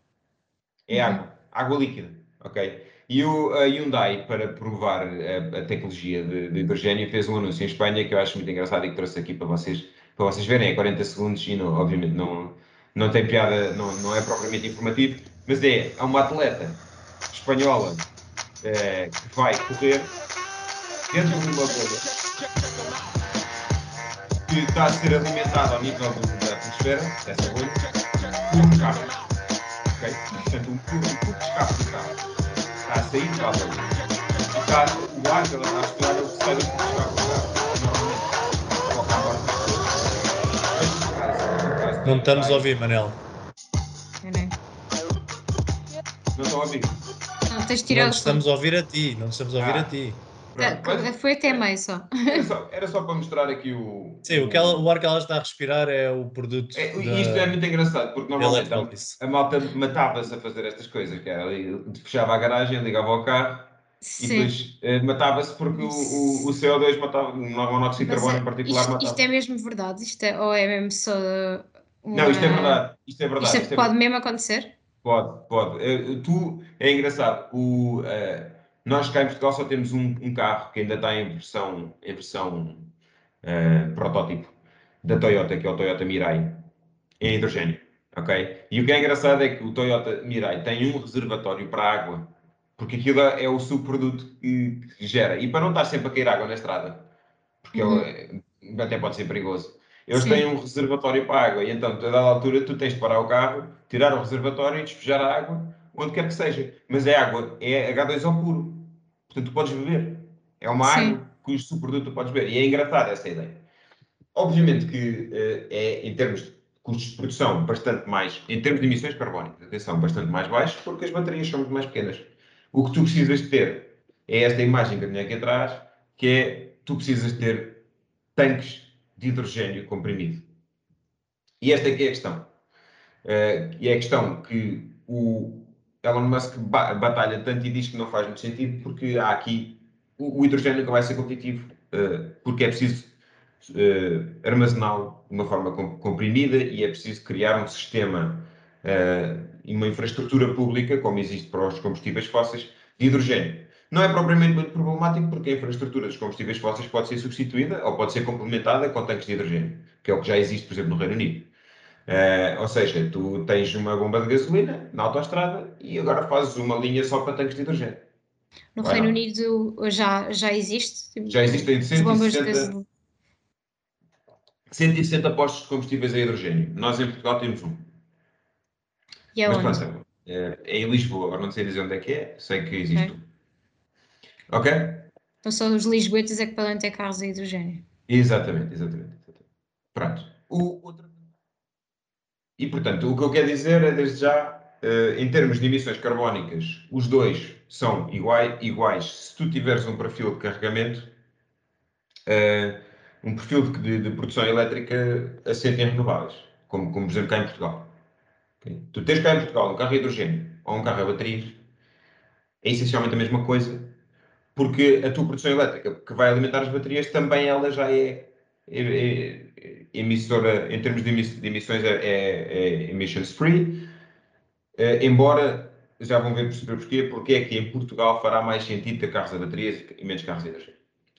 É água, água líquida, ok? E o, a Hyundai, para provar a, a tecnologia de, de, hidrogênio, fez um anúncio em Espanha que eu acho muito engraçado e que trouxe aqui para vocês, para vocês verem, é 40 segundos e não, obviamente não, não tem piada, não, não é propriamente informativo, mas é, há uma atleta espanhola é, que vai correr dentro de uma bolha que está a ser alimentada ao nível da atmosfera, dessa bolha, por um carro. Okay? Portanto, um tubo de escape do carro está a sair da bolha. Está, o ar que ela está a respirar é o que sai de escape do carro. Não estamos a ouvir, Manel. Não estou a ouvir. Não, tens de tirar não estamos a ouvir a ti, não estamos a ouvir ah. a ti. Tá, foi até meio só. Era, só. era só para mostrar aqui o. Sim, o, que ela, o ar que ela está a respirar é o produto. É, da... Isto é muito engraçado, porque normalmente a, a malta matava-se a fazer estas coisas, que era fechava a garagem, ligava ao carro Sim. e depois eh, matava-se porque o, o, o, CO2 matava, o monóxido de carbono em particular isto, matava. Isto é mesmo verdade? Isto é, ou é mesmo só. Uma... Não, isto é verdade. Isto é verdade. Isto, é, isto é pode mesmo acontecer? Pode, pode. Uh, tu, é engraçado, o, uh, nós cá em Portugal só temos um, um, carro que ainda está em versão, em versão uh, protótipo da Toyota, que é o Toyota Mirai, em hidrogênio, ok? E o que é engraçado é que o Toyota Mirai tem um reservatório para água, porque aquilo é o subproduto que, que gera. E para não estar sempre a cair água na estrada, porque uhum. ele, até pode ser perigoso. Eles Sim. têm um reservatório para água e então, a dada altura, tu tens de parar o carro, tirar o reservatório e despejar a água onde quer que seja. Mas é água, é H2O puro. Portanto, tu podes beber. É uma Sim. água cujo subproduto tu podes beber. E é engraçada essa ideia. Obviamente que uh, é, em termos de custos de produção, bastante mais, em termos de emissões carbónicas, atenção, bastante mais baixos, porque as baterias são muito mais pequenas. O que tu precisas de ter é esta imagem que eu tenho aqui atrás, que é, tu precisas ter tanques de hidrogênio comprimido. E esta aqui é a questão. Uh, e é a questão que o Elon Musk batalha tanto e diz que não faz muito sentido, porque há aqui o, o hidrogênio que vai ser competitivo, uh, porque é preciso uh, armazená-lo de uma forma comprimida e é preciso criar um sistema e uma infraestrutura pública, como existe para os combustíveis fósseis, de hidrogênio. Não é propriamente muito problemático porque a infraestrutura dos combustíveis fósseis pode ser substituída ou pode ser complementada com tanques de hidrogênio, que é o que já existe, por exemplo, no Reino Unido. Uh, ou seja, tu tens uma bomba de gasolina na autoestrada e agora fazes uma linha só para tanques de hidrogênio. No Vai Reino não. Unido já, já existe? Tipo, já existem 160, 160 postos de combustíveis a hidrogênio. Nós em Portugal temos um. E aonde? Mas pronto, é, é em Lisboa, agora não sei dizer onde é que é, sei que existe okay. um. Ok? Então só os lisboetas é que podem ter carros a hidrogênio. Exatamente, exatamente. exatamente. Pronto. O, outro... E portanto, o que eu quero dizer é desde já, uh, em termos de emissões carbónicas, os dois são iguais, iguais se tu tiveres um perfil de carregamento, uh, um perfil de, de, produção elétrica assente em renováveis, como, como por exemplo cá em Portugal. Okay? Tu tens cá em Portugal um carro a hidrogênio ou um carro a baterias, é essencialmente a mesma coisa, porque a tua produção elétrica que vai alimentar as baterias também ela já é, é, é emissora, em termos de, emissões, é, é, é emissions free, uh, embora já vão ver perceber porquê, porque é que em Portugal fará mais sentido ter carros a baterias e menos carros a hidrogênio.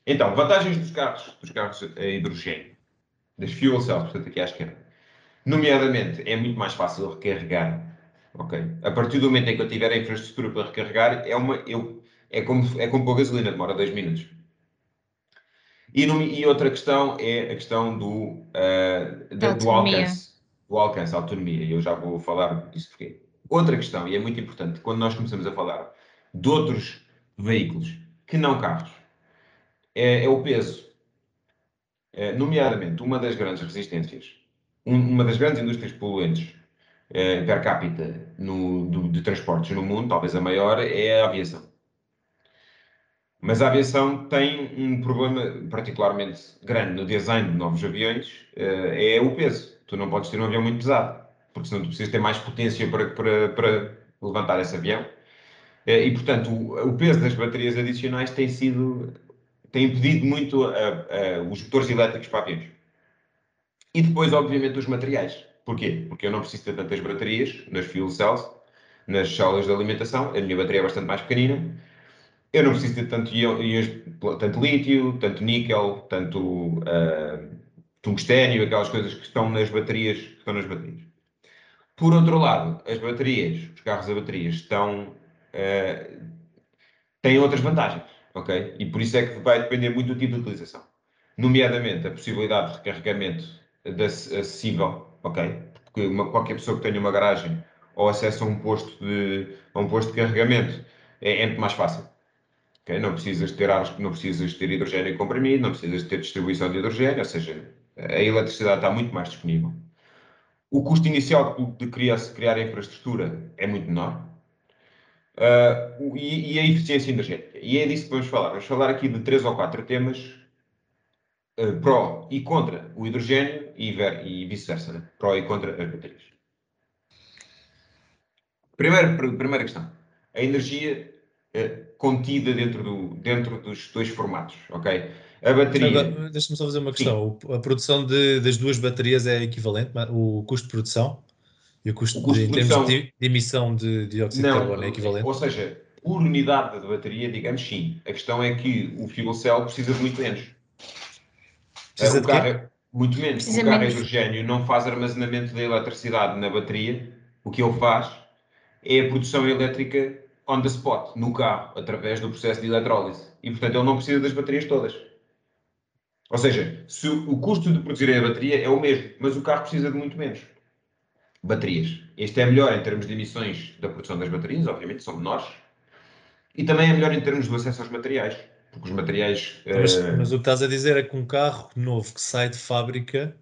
Então, vantagens dos carros, dos carros a hidrogênio, das fuel cells, portanto aqui à esquerda. Nomeadamente, é muito mais fácil recarregar. Ok? A partir do momento em que eu tiver a infraestrutura para recarregar, é uma, eu é como, é como pôr gasolina, demora dois minutos. E, no, e, outra questão é a questão do, uh, da, do alcance. Do alcance, a autonomia. E eu já vou falar disso porque. Outra questão, e é muito importante, quando nós começamos a falar de outros veículos que não carros. É, é o peso. É, nomeadamente, uma das grandes resistências, um, uma das grandes indústrias poluentes é, per capita no, do, de transportes no mundo, talvez a maior, é a aviação. Mas a aviação tem um problema particularmente grande no design de novos aviões, é o peso. Tu não podes ter um avião muito pesado, porque senão tu precisas ter mais potência para, para, para levantar esse avião. E, portanto, o, o, peso das baterias adicionais tem sido, tem impedido muito a, a, os motores elétricos para aviões. E depois, obviamente, os materiais. Porquê? Porque eu não preciso ter tantas baterias nas fuel cells, nas células de alimentação, a minha bateria é bastante mais pequenina, eu não preciso ter tanto, tanto lítio, tanto níquel, tanto uh, tungstênio, aquelas coisas que estão nas baterias, que estão nas baterias. Por outro lado, as baterias, os carros a baterias, estão, uh, têm outras vantagens, ok? E por isso é que vai depender muito do tipo de utilização. Nomeadamente, a possibilidade de recarregamento acessível, ok? Porque uma, qualquer pessoa que tenha uma garagem ou acesso a um posto de, a um posto de carregamento é, é muito mais fácil. Okay? Não precisas ter ar, não precisas ter hidrogênio comprimido, não precisas ter distribuição de hidrogênio, ou seja, a eletricidade está muito mais disponível. O custo inicial de criar, criar a infraestrutura é muito menor. Uh, e, e, a eficiência energética. E é disso que vamos falar. Vamos falar aqui de três ou quatro temas uh, pró e contra o hidrogênio e, e vice-versa. Né? Pró e contra as baterias. Primeira, primeira questão. A energia uh, contida dentro, do, dentro dos dois formatos, ok? A bateria. Deixa-me só fazer uma questão. Sim. A produção de, das duas baterias é equivalente? O custo de produção e o custo, o custo de, de, produção... de, de, emissão de dióxido de carbono é equivalente? Ou seja, por unidade de bateria, digamos sim. A questão é que o fuel cell precisa de muito menos. Precisa o de carro, é muito menos. Precisa o carro menos. hidrogênio não faz armazenamento da eletricidade na bateria. O que ele faz é a produção elétrica on the spot, no carro, através do processo de eletrólise. E, portanto, ele não precisa das baterias todas. Ou seja, se o custo de produzir a bateria é o mesmo, mas o carro precisa de muito menos baterias. Este é melhor em termos de emissões da produção das baterias, obviamente, são menores. E também é melhor em termos do acesso aos materiais. Porque os materiais. Mas, uh... mas o que estás a dizer é que um carro novo que sai de fábrica,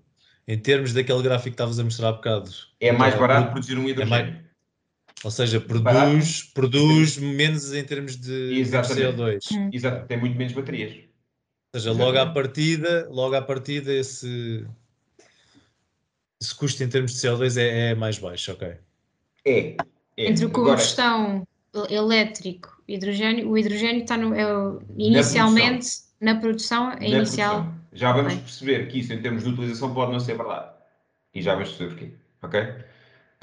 em termos daquele gráfico que estavas a mostrar há bocado. É mais barato produzir um hidrogênio. É mais... Ou seja, produz, produz menos em termos de Exatamente. CO2. Hum. Exato, tem muito menos baterias. Ou seja, logo à partida, logo à partida esse, esse custo em termos de CO2 é, é mais baixo, ok? É. é. Entre o combustão Agora, elétrico e hidrogênio, o hidrogênio está no, é, inicialmente na produção, na produção é na inicial. Produção. Já vamos okay. perceber que isso em termos de utilização pode não ser verdade. E já vamos perceber porquê. Ok?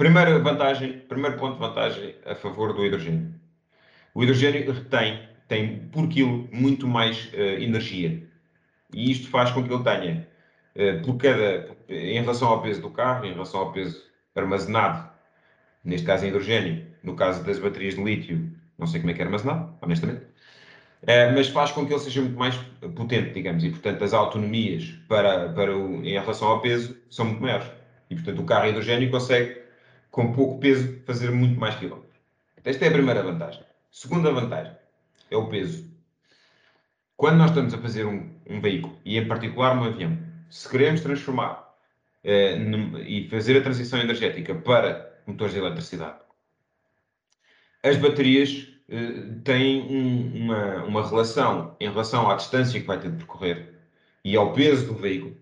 Primeira vantagem, primeiro ponto de vantagem a favor do hidrogênio. O hidrogênio retém, tem por quilo muito mais uh, energia. E isto faz com que ele tenha, uh, por cada, em relação ao peso do carro, em relação ao peso armazenado, neste caso em hidrogênio, no caso das baterias de lítio, não sei como é que é armazenado, honestamente, uh, mas faz com que ele seja muito mais potente, digamos, e portanto as autonomias para, para o, em relação ao peso são muito maiores. E portanto o carro hidrogênio consegue com pouco peso, fazer muito mais quilómetros. Esta é a primeira vantagem. Segunda vantagem é o peso. Quando nós estamos a fazer um, um veículo, e em particular um avião, se queremos transformar eh, e fazer a transição energética para motores de eletricidade, as baterias eh, têm um, uma, uma relação em relação à distância que vai ter de percorrer e ao peso do veículo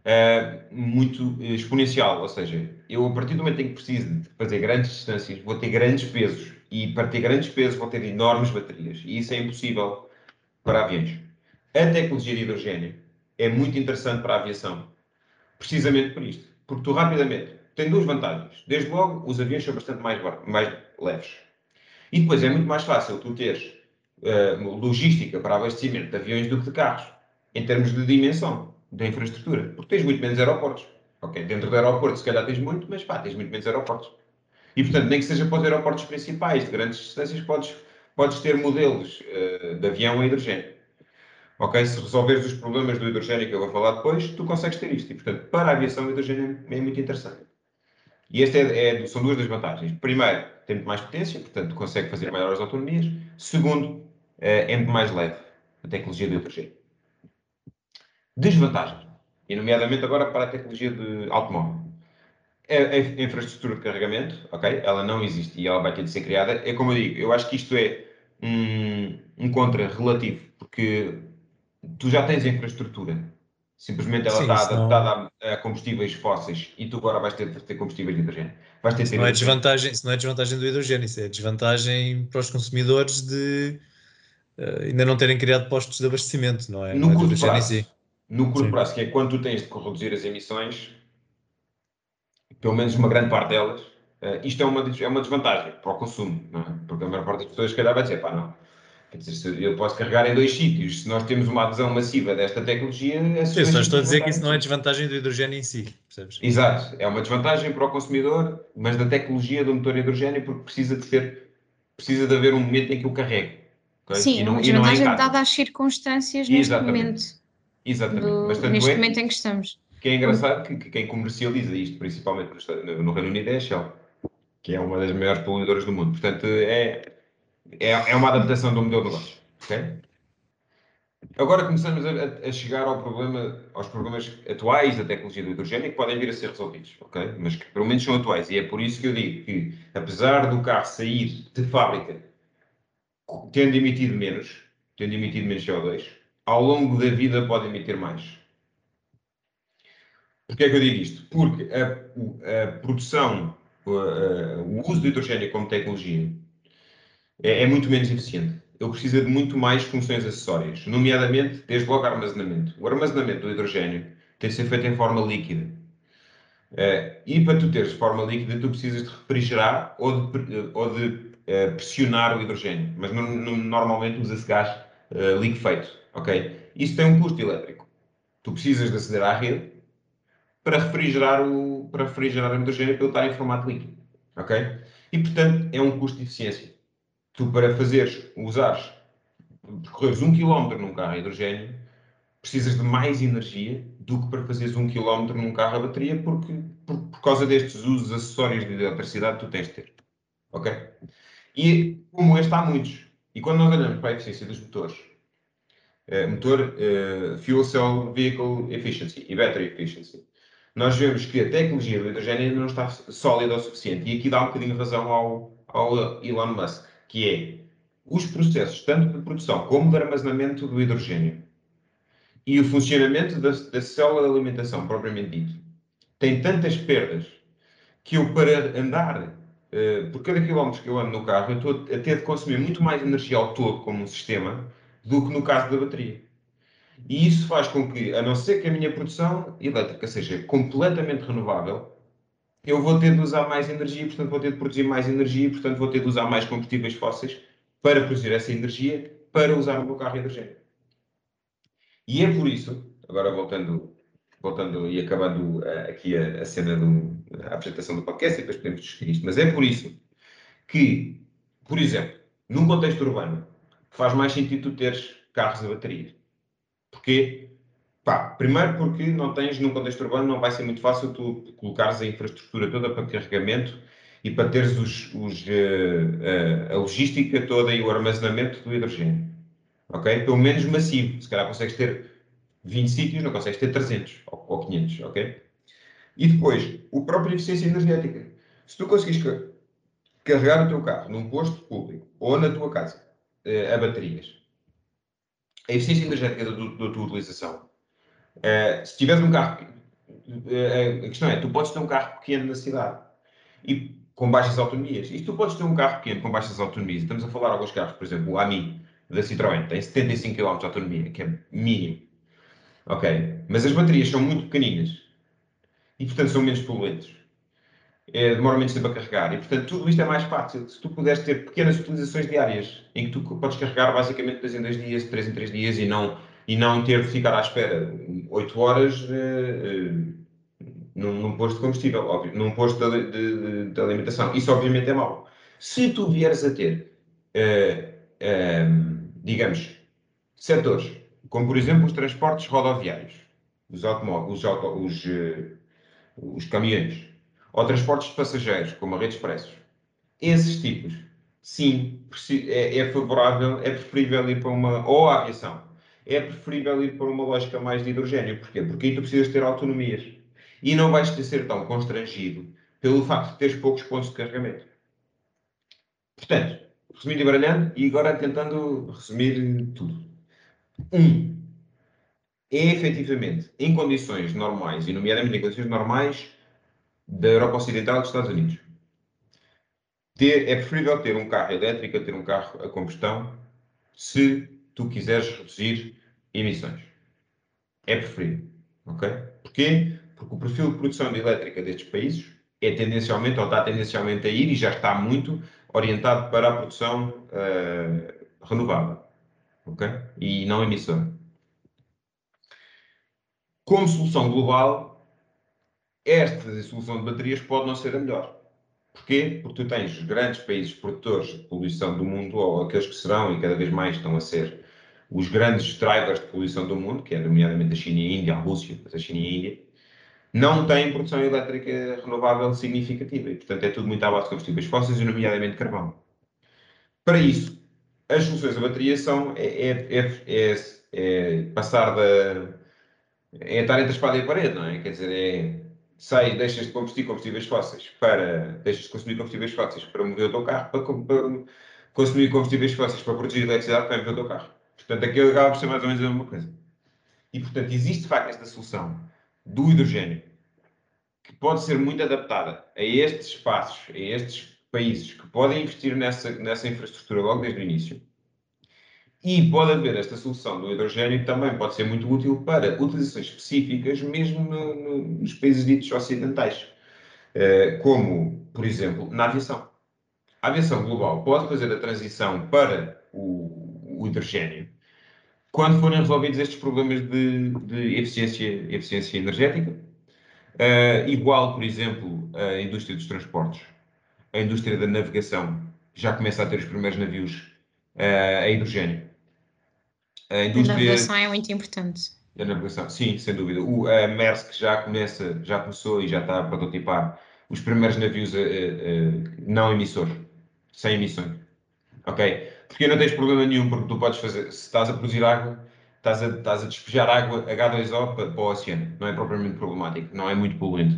uh, muito exponencial. Ou seja, eu a partir do momento em que preciso de fazer grandes distâncias, vou ter grandes pesos. E para ter grandes pesos, vou ter enormes baterias. E isso é impossível para aviões. A tecnologia de hidrogênio é muito interessante para a aviação, precisamente por isto. Porque tu rapidamente tem duas vantagens. Desde logo, os aviões são bastante mais, mais leves. E depois é muito mais fácil tu teres uh, logística para abastecimento de aviões do que de carros, em termos de dimensão da infraestrutura, porque tens muito menos aeroportos. Ok, dentro do aeroporto se calhar tens muito, mas pá, tens muito menos aeroportos. E portanto, nem que seja para os aeroportos principais de grandes distâncias, podes, podes ter modelos uh, de avião a hidrogênio. Ok, se resolveres os problemas do hidrogênio que eu vou falar depois, tu consegues ter isto. E portanto, para a aviação, o hidrogênio é muito interessante. E esta é, é, são duas das vantagens. Primeiro, tem muito mais potência, portanto, consegue fazer maiores autonomias. Segundo, é muito mais leve, a tecnologia de hidrogênio. Desvantagens, e nomeadamente agora para a tecnologia de automóvel. A, infraestrutura de carregamento, ok? Ela não existe e ela vai ter de ser criada. É como eu digo, eu acho que isto é um, um contra relativo, porque tu já tens a infraestrutura, simplesmente ela Sim, está adaptada a, a, combustíveis fósseis e tu agora vais ter de ter combustíveis de hidrogênio. Vais ter isso, não é desvantagem, isso não é desvantagem do hidrogênio, isso é desvantagem para os consumidores de uh, ainda não terem criado postos de abastecimento, não é? No não é curto prazo, si. No curto Sim. prazo, que é quando tu tens de reduzir as emissões, pelo menos uma grande parte delas, uh, isto é uma, é uma desvantagem para o consumo, não é? Porque a maior parte das pessoas, se calhar, vai dizer, pá, não Quer dizer, eu posso carregar em dois sítios. Se nós temos uma adesão massiva desta tecnologia. É Sim, só estou a dizer que isso não é desvantagem do hidrogênio em si, percebes? Exato, é uma desvantagem para o consumidor, mas da tecnologia do motor hidrogênio, porque precisa de ser, precisa de haver um momento em que o carregue. Okay? Sim, e não, uma desvantagem é dada às circunstâncias neste Exatamente. momento. Exatamente. Do, mas, neste é, momento em que estamos. Que é engraçado que, que quem comercializa isto, principalmente no, no Reino Unido, é a Shell, que é uma das maiores poluidoras do mundo. Portanto, é, é, é uma adaptação do modelo de negócio. Okay? Agora começamos a, a, chegar ao problema, aos problemas atuais da tecnologia do hidrogênio que podem vir a ser resolvidos, ok? Mas que pelo menos são atuais. E é por isso que eu digo que, apesar do carro sair de fábrica tendo emitido menos, tendo emitido menos CO2, ao longo da vida pode emitir mais. Porquê é que eu digo isto? Porque a, a produção, a, o uso do hidrogênio como tecnologia é, é muito menos eficiente ele precisa de muito mais funções acessórias, nomeadamente, desde logo, armazenamento. O armazenamento do hidrogênio tem de ser feito em forma líquida. Uh, e para tu teres forma líquida, tu precisas de refrigerar ou de, ou de uh, pressionar o hidrogênio. Mas no, no, normalmente usa-se gás liquefeito. Ok? Isso tem um custo elétrico. Tu precisas de aceder à rede para refrigerar o, para refrigerar o hidrogênio para ele estar em formato líquido. Ok? E, portanto, é um custo de eficiência tu para fazeres, usares, percorreres um quilómetro num carro a hidrogênio, precisas de mais energia do que para fazeres um quilómetro num carro a bateria, porque por, por causa destes usos acessórios de eletricidade tu tens de ter. Ok? E como este há muitos. E quando nós olhamos para a eficiência dos motores, motor uh, Fuel Cell Vehicle Efficiency e Battery Efficiency, nós vemos que a tecnologia do hidrogênio não está sólida o suficiente. E aqui dá um bocadinho razão ao, ao Elon Musk que é os processos, tanto de produção como de armazenamento do hidrogênio e o funcionamento da, da célula de alimentação, propriamente dito, tem tantas perdas que eu, para andar, uh, por cada quilómetro que eu ando no carro, eu estou a ter de consumir muito mais energia ao todo como um sistema do que no caso da bateria. E isso faz com que, a não ser que a minha produção elétrica seja completamente renovável, eu vou ter de usar mais energia, portanto vou ter de produzir mais energia, portanto vou ter de usar mais combustíveis fósseis para produzir essa energia para usar no meu carro hidrogênio. E é por isso, agora voltando, voltando e acabando uh, aqui a, a cena do, a apresentação do podcast, e depois podemos discutir isto, mas é por isso que, por exemplo, num contexto urbano, faz mais sentido tu teres carros a bateria. Porquê? Pá, primeiro porque não tens, num contexto urbano, não vai ser muito fácil tu colocares a infraestrutura toda para carregamento e para teres os, os, uh, uh, a logística toda e o armazenamento do hidrogênio. Ok? Pelo menos massivo. Se calhar consegues ter 20 sítios, não consegues ter 300 ou, ou 500. Ok? E depois, o próprio eficiência energética. Se tu conseguires carregar o teu carro num posto público ou na tua casa a baterias, a eficiência energética da, da tua utilização Uh, se tiveres um carro, uh, a questão é, tu podes ter um carro pequeno na cidade e com baixas autonomias. E tu podes ter um carro pequeno com baixas autonomias, estamos a falar de alguns carros, por exemplo, o AMI da Citroën tem 75 km de autonomia, que é mínimo. Ok? Mas as baterias são muito pequeninas e, portanto, são menos poluentes. É, demora menos tempo a carregar e, portanto, tudo isto é mais fácil. Se tu puderes ter pequenas utilizações diárias em que tu podes carregar basicamente 2 em 2 dias, 3 em 3 dias e não e não ter de ficar à espera 8 horas uh, num, num, posto de combustível, óbvio, num posto de, de, de, alimentação. Isso obviamente é mau. Se tu vieres a ter, uh, digamos, setores, como por exemplo os transportes rodoviários, os automóveis, os, auto, os, os caminhões, ou transportes de passageiros, como a rede expressos, esses tipos sim, é, é favorável, é preferível ir para uma, ou a aviação, é preferível ir para uma lógica mais de hidrogênio. Porquê? Porque aí tu precisas ter autonomias. E não vais ter ser tão constrangido pelo facto de teres poucos pontos de carregamento. Portanto, resumindo e baralhando, e agora tentando resumir tudo. Um, é efetivamente, em condições normais, e nomeadamente em condições normais da Europa Ocidental e dos Estados Unidos, ter, é preferível ter um carro elétrico a ter um carro a combustão se tu quiseres reduzir emissões. É preferível. Ok? Porquê? Porque o perfil de produção de elétrica destes países é tendencialmente, ou está tendencialmente a ir, e já está muito orientado para a produção uh, renovável. Ok? E não emissora. Como solução global, esta solução de baterias pode não ser a melhor. Porquê? Porque tu tens os grandes países produtores de poluição do mundo, ou aqueles que serão e cada vez mais estão a ser os grandes drivers de poluição do mundo, que é nomeadamente a China e a Índia, a Rússia, mas a China e a Índia, não têm produção elétrica renovável significativa. E, portanto, é tudo muito à base de combustíveis fósseis, nomeadamente carvão. Para isso, as soluções da bateria são é, é, é, é, passar da. é estar entre a espada e a parede, não é? Quer dizer, é sai, deixas de combustir combustíveis fósseis para, deixas de consumir combustíveis fósseis para mover o teu carro, para, para consumir combustíveis fósseis para produzir eletricidade para mover o teu carro. Portanto, aquilo acaba por ser mais ou menos a mesma coisa. E, portanto, existe de facto esta solução do hidrogênio que pode ser muito adaptada a estes espaços, a estes países que podem investir nessa, nessa infraestrutura logo desde o início e pode haver esta solução do hidrogênio também pode ser muito útil para utilizações específicas, mesmo no, no, nos países ditos ocidentais, uh, como, por exemplo, na aviação. A aviação global pode fazer a transição para o, o hidrogênio quando forem resolvidos estes problemas de, de eficiência, eficiência energética, uh, igual, por exemplo, a indústria dos transportes, a indústria da navegação já começa a ter os primeiros navios uh, a hidrogênio. A indústria... A navegação é muito importante. A navegação, sim, sem dúvida. O, a Maersk já começa, já começou e já está a prototipar os primeiros navios uh, uh, não emissores, sem emissões. Ok? Porque não tens problema nenhum, porque tu podes fazer, se estás a produzir água, estás a, estás a despejar água H2O para, para o oceano. Não é propriamente problemático, não é muito poluente.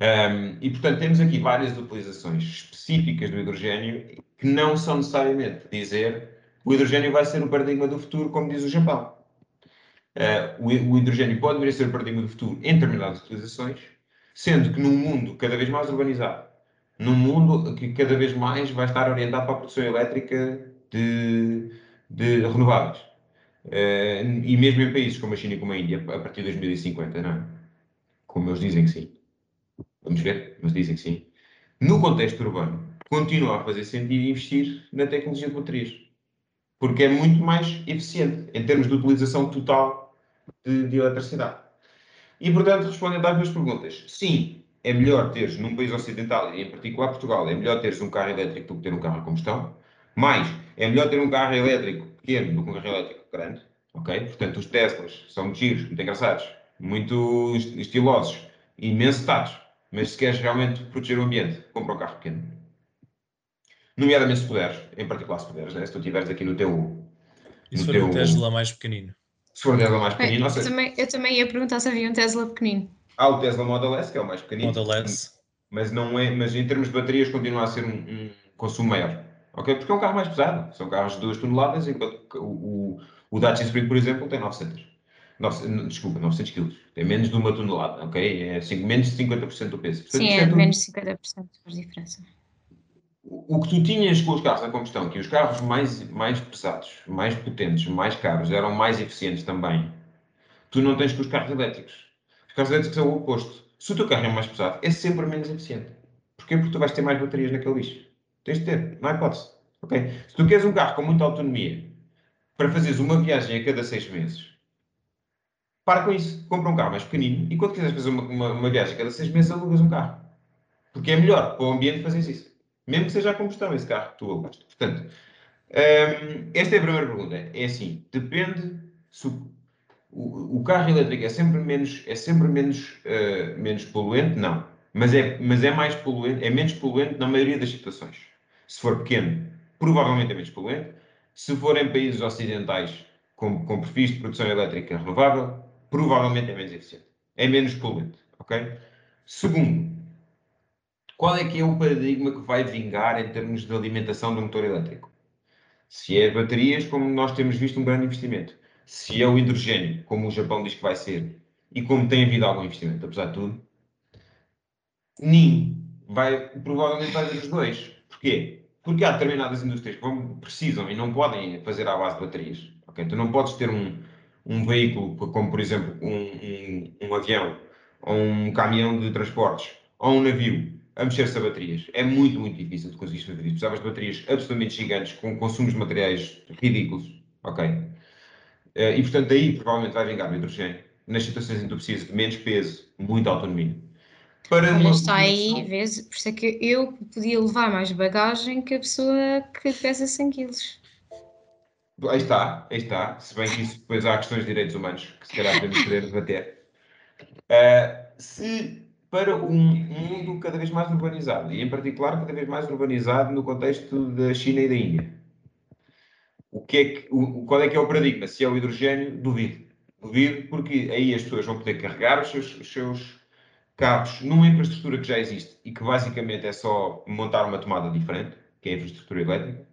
Um, e portanto temos aqui várias utilizações específicas do hidrogênio que não são necessariamente dizer o hidrogênio vai ser o paradigma do futuro, como diz o Japão. Uh, o, o, hidrogênio pode vir a ser o paradigma do futuro em determinadas utilizações, sendo que num mundo cada vez mais urbanizado, num mundo que cada vez mais vai estar orientado para a produção elétrica de, de renováveis. Uh, e mesmo em países como a China e como a Índia, a partir de 2050, não é? Como eles dizem que sim. Vamos ver, mas dizem que sim. No contexto urbano, continua a fazer sentido investir na tecnologia de baterias porque é muito mais eficiente em termos de utilização total de, de eletricidade. E, portanto, respondendo às duas perguntas, sim, é melhor teres num país ocidental, e em particular Portugal, é melhor teres um carro elétrico do que ter um carro a combustão, mais, é melhor ter um carro elétrico pequeno do que um carro elétrico grande, ok? Portanto, os Teslas são muito giros, muito engraçados, muito estilosos, imenso tatos, mas se queres realmente proteger o ambiente, compra um carro pequeno nomeadamente se puderes, em particular se puderes, né? se tu estiveres aqui no teu. E se for teu... um Tesla mais pequenino? Se for um Tesla mais pequenino, eu, também, eu também ia perguntar se havia um Tesla pequenino. Há o Tesla Model S, que é o mais pequenino. Model S. Mas, não é, mas em termos de baterias continua a ser um, um consumo maior. Ok? Porque é um carro mais pesado. São carros de 2 toneladas, enquanto o, o, o Dacia Spring, por exemplo, tem 900. 900 desculpa, 900 kg. Tem menos de uma tonelada, ok? É 5, menos de 50% do peso. Portanto, Sim, é, é menos de 50% faz diferença o que tu tinhas com os carros a combustão, que os carros mais, mais pesados, mais potentes, mais caros, eram mais eficientes também, tu não tens com os carros elétricos. Os carros elétricos são o oposto. Se o teu carro é mais pesado, é sempre menos eficiente. Porquê? Porque tu vais ter mais baterias naquele lixo. Tens de ter, não há hipótese. Okay? Se tu queres um carro com muita autonomia para fazeres uma viagem a cada seis meses, para com isso. Compra um carro mais pequenino e quando quiseres fazer uma, uma, uma viagem a cada seis meses, alugas um carro. Porque é melhor para o ambiente fazer isso. Mesmo que seja a combustão esse carro que tu alugas. Portanto, um, esta é a primeira pergunta. É assim, depende se o, o, o carro elétrico é sempre menos, é sempre menos, uh, menos poluente? Não. Mas é, mas é mais poluente, é menos poluente na maioria das situações. Se for pequeno, provavelmente é menos poluente. Se for em países ocidentais com, com perfis de produção elétrica renovável, provavelmente é menos eficiente. É menos poluente, ok? Segundo, qual é que é o paradigma que vai vingar em termos de alimentação do motor elétrico? Se é baterias, como nós temos visto um grande investimento. Se é o hidrogênio, como o Japão diz que vai ser, e como tem havido algum investimento, apesar de tudo, nem vai, provavelmente vai haver os dois. Porquê? Porque há determinadas indústrias que precisam e não podem fazer à base de baterias. Okay? Tu não podes ter um, um veículo, como por exemplo um, um, um avião, ou um caminhão de transportes, ou um navio, a mexer-se a baterias. É muito, muito difícil de conseguir fazer isso. Precisavas de baterias absolutamente gigantes, com consumos de materiais ridículos. Ok? Eh, e portanto, daí provavelmente vai vingar o hidrogênio nas situações em que tu precisas de menos peso, muita autonomia. Para Olha, está aí, vês, por isso é que eu podia levar mais bagagem que a pessoa que pesa 100 kg. Aí está, aí está. Se bem que isso depois há questões de direitos humanos que se calhar podemos poder debater. Uh, se para um mundo cada vez mais urbanizado, e em particular cada vez mais urbanizado no contexto da China e da Índia, o que é que, o, qual é que é o paradigma? Se é o hidrogênio, duvido. Duvido, porque aí as pessoas vão poder carregar os seus, os seus carros numa infraestrutura que já existe e que basicamente é só montar uma tomada diferente, que é a infraestrutura elétrica,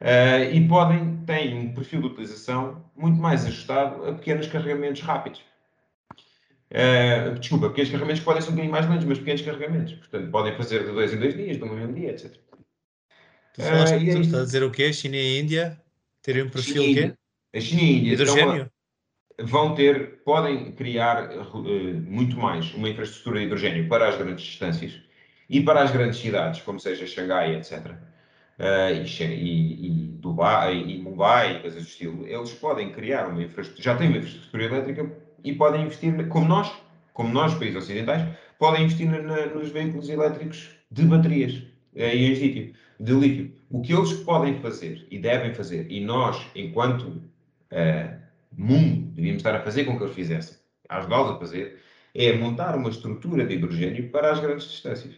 uh, e podem, têm um perfil de utilização muito mais ajustado a pequenos carregamentos rápidos. Uh, desculpa, pequenos carregamentos podem ser um bocadinho mais lentos, mas pequenos carregamentos. Portanto, podem fazer de dois em dois dias, de um mesmo dia, etc. Tu, falaste, uh, tu é estás a dizer o quê? China e Índia terem um perfil China, quê? A China e a Índia hidrogênio? vão ter, podem criar uh, muito mais uma infraestrutura de hidrogênio para as grandes distâncias e para as grandes cidades, como seja Xangai, etc. Uh, e, e, e, Dubai e Mumbai coisas do estilo, eles podem criar uma infraestrutura, já têm uma infraestrutura elétrica e podem investir, como nós, como nós, países ocidentais, podem investir na, nos veículos elétricos de baterias uh, e em lítio, de lítio. O que eles podem fazer e devem fazer, e nós, enquanto uh, mundo, devíamos estar a fazer com que eles fizessem, a ajudá-los a fazer, é montar uma estrutura de hidrogênio para as grandes distâncias.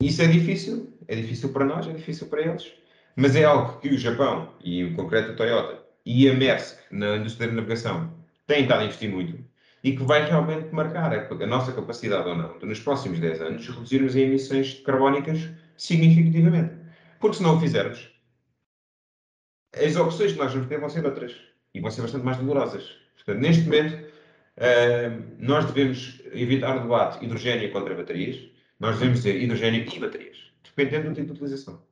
Isso é difícil, é difícil para nós, é difícil para eles, mas é algo que o Japão, e em concreto a Toyota, e a Maersk, na indústria da navegação, têm estado a investir muito e que vai realmente marcar a, a nossa capacidade ou não de, nos próximos 10 anos, reduzirmos as emissões carbónicas significativamente. Porque se não o fizermos, as opções que nós vamos ter vão ser outras e vão ser bastante mais dolorosas. Portanto, neste momento, uh, nós devemos evitar o debate hidrogênio contra baterias, nós devemos dizer hidrogênio e baterias, dependendo do tipo de utilização.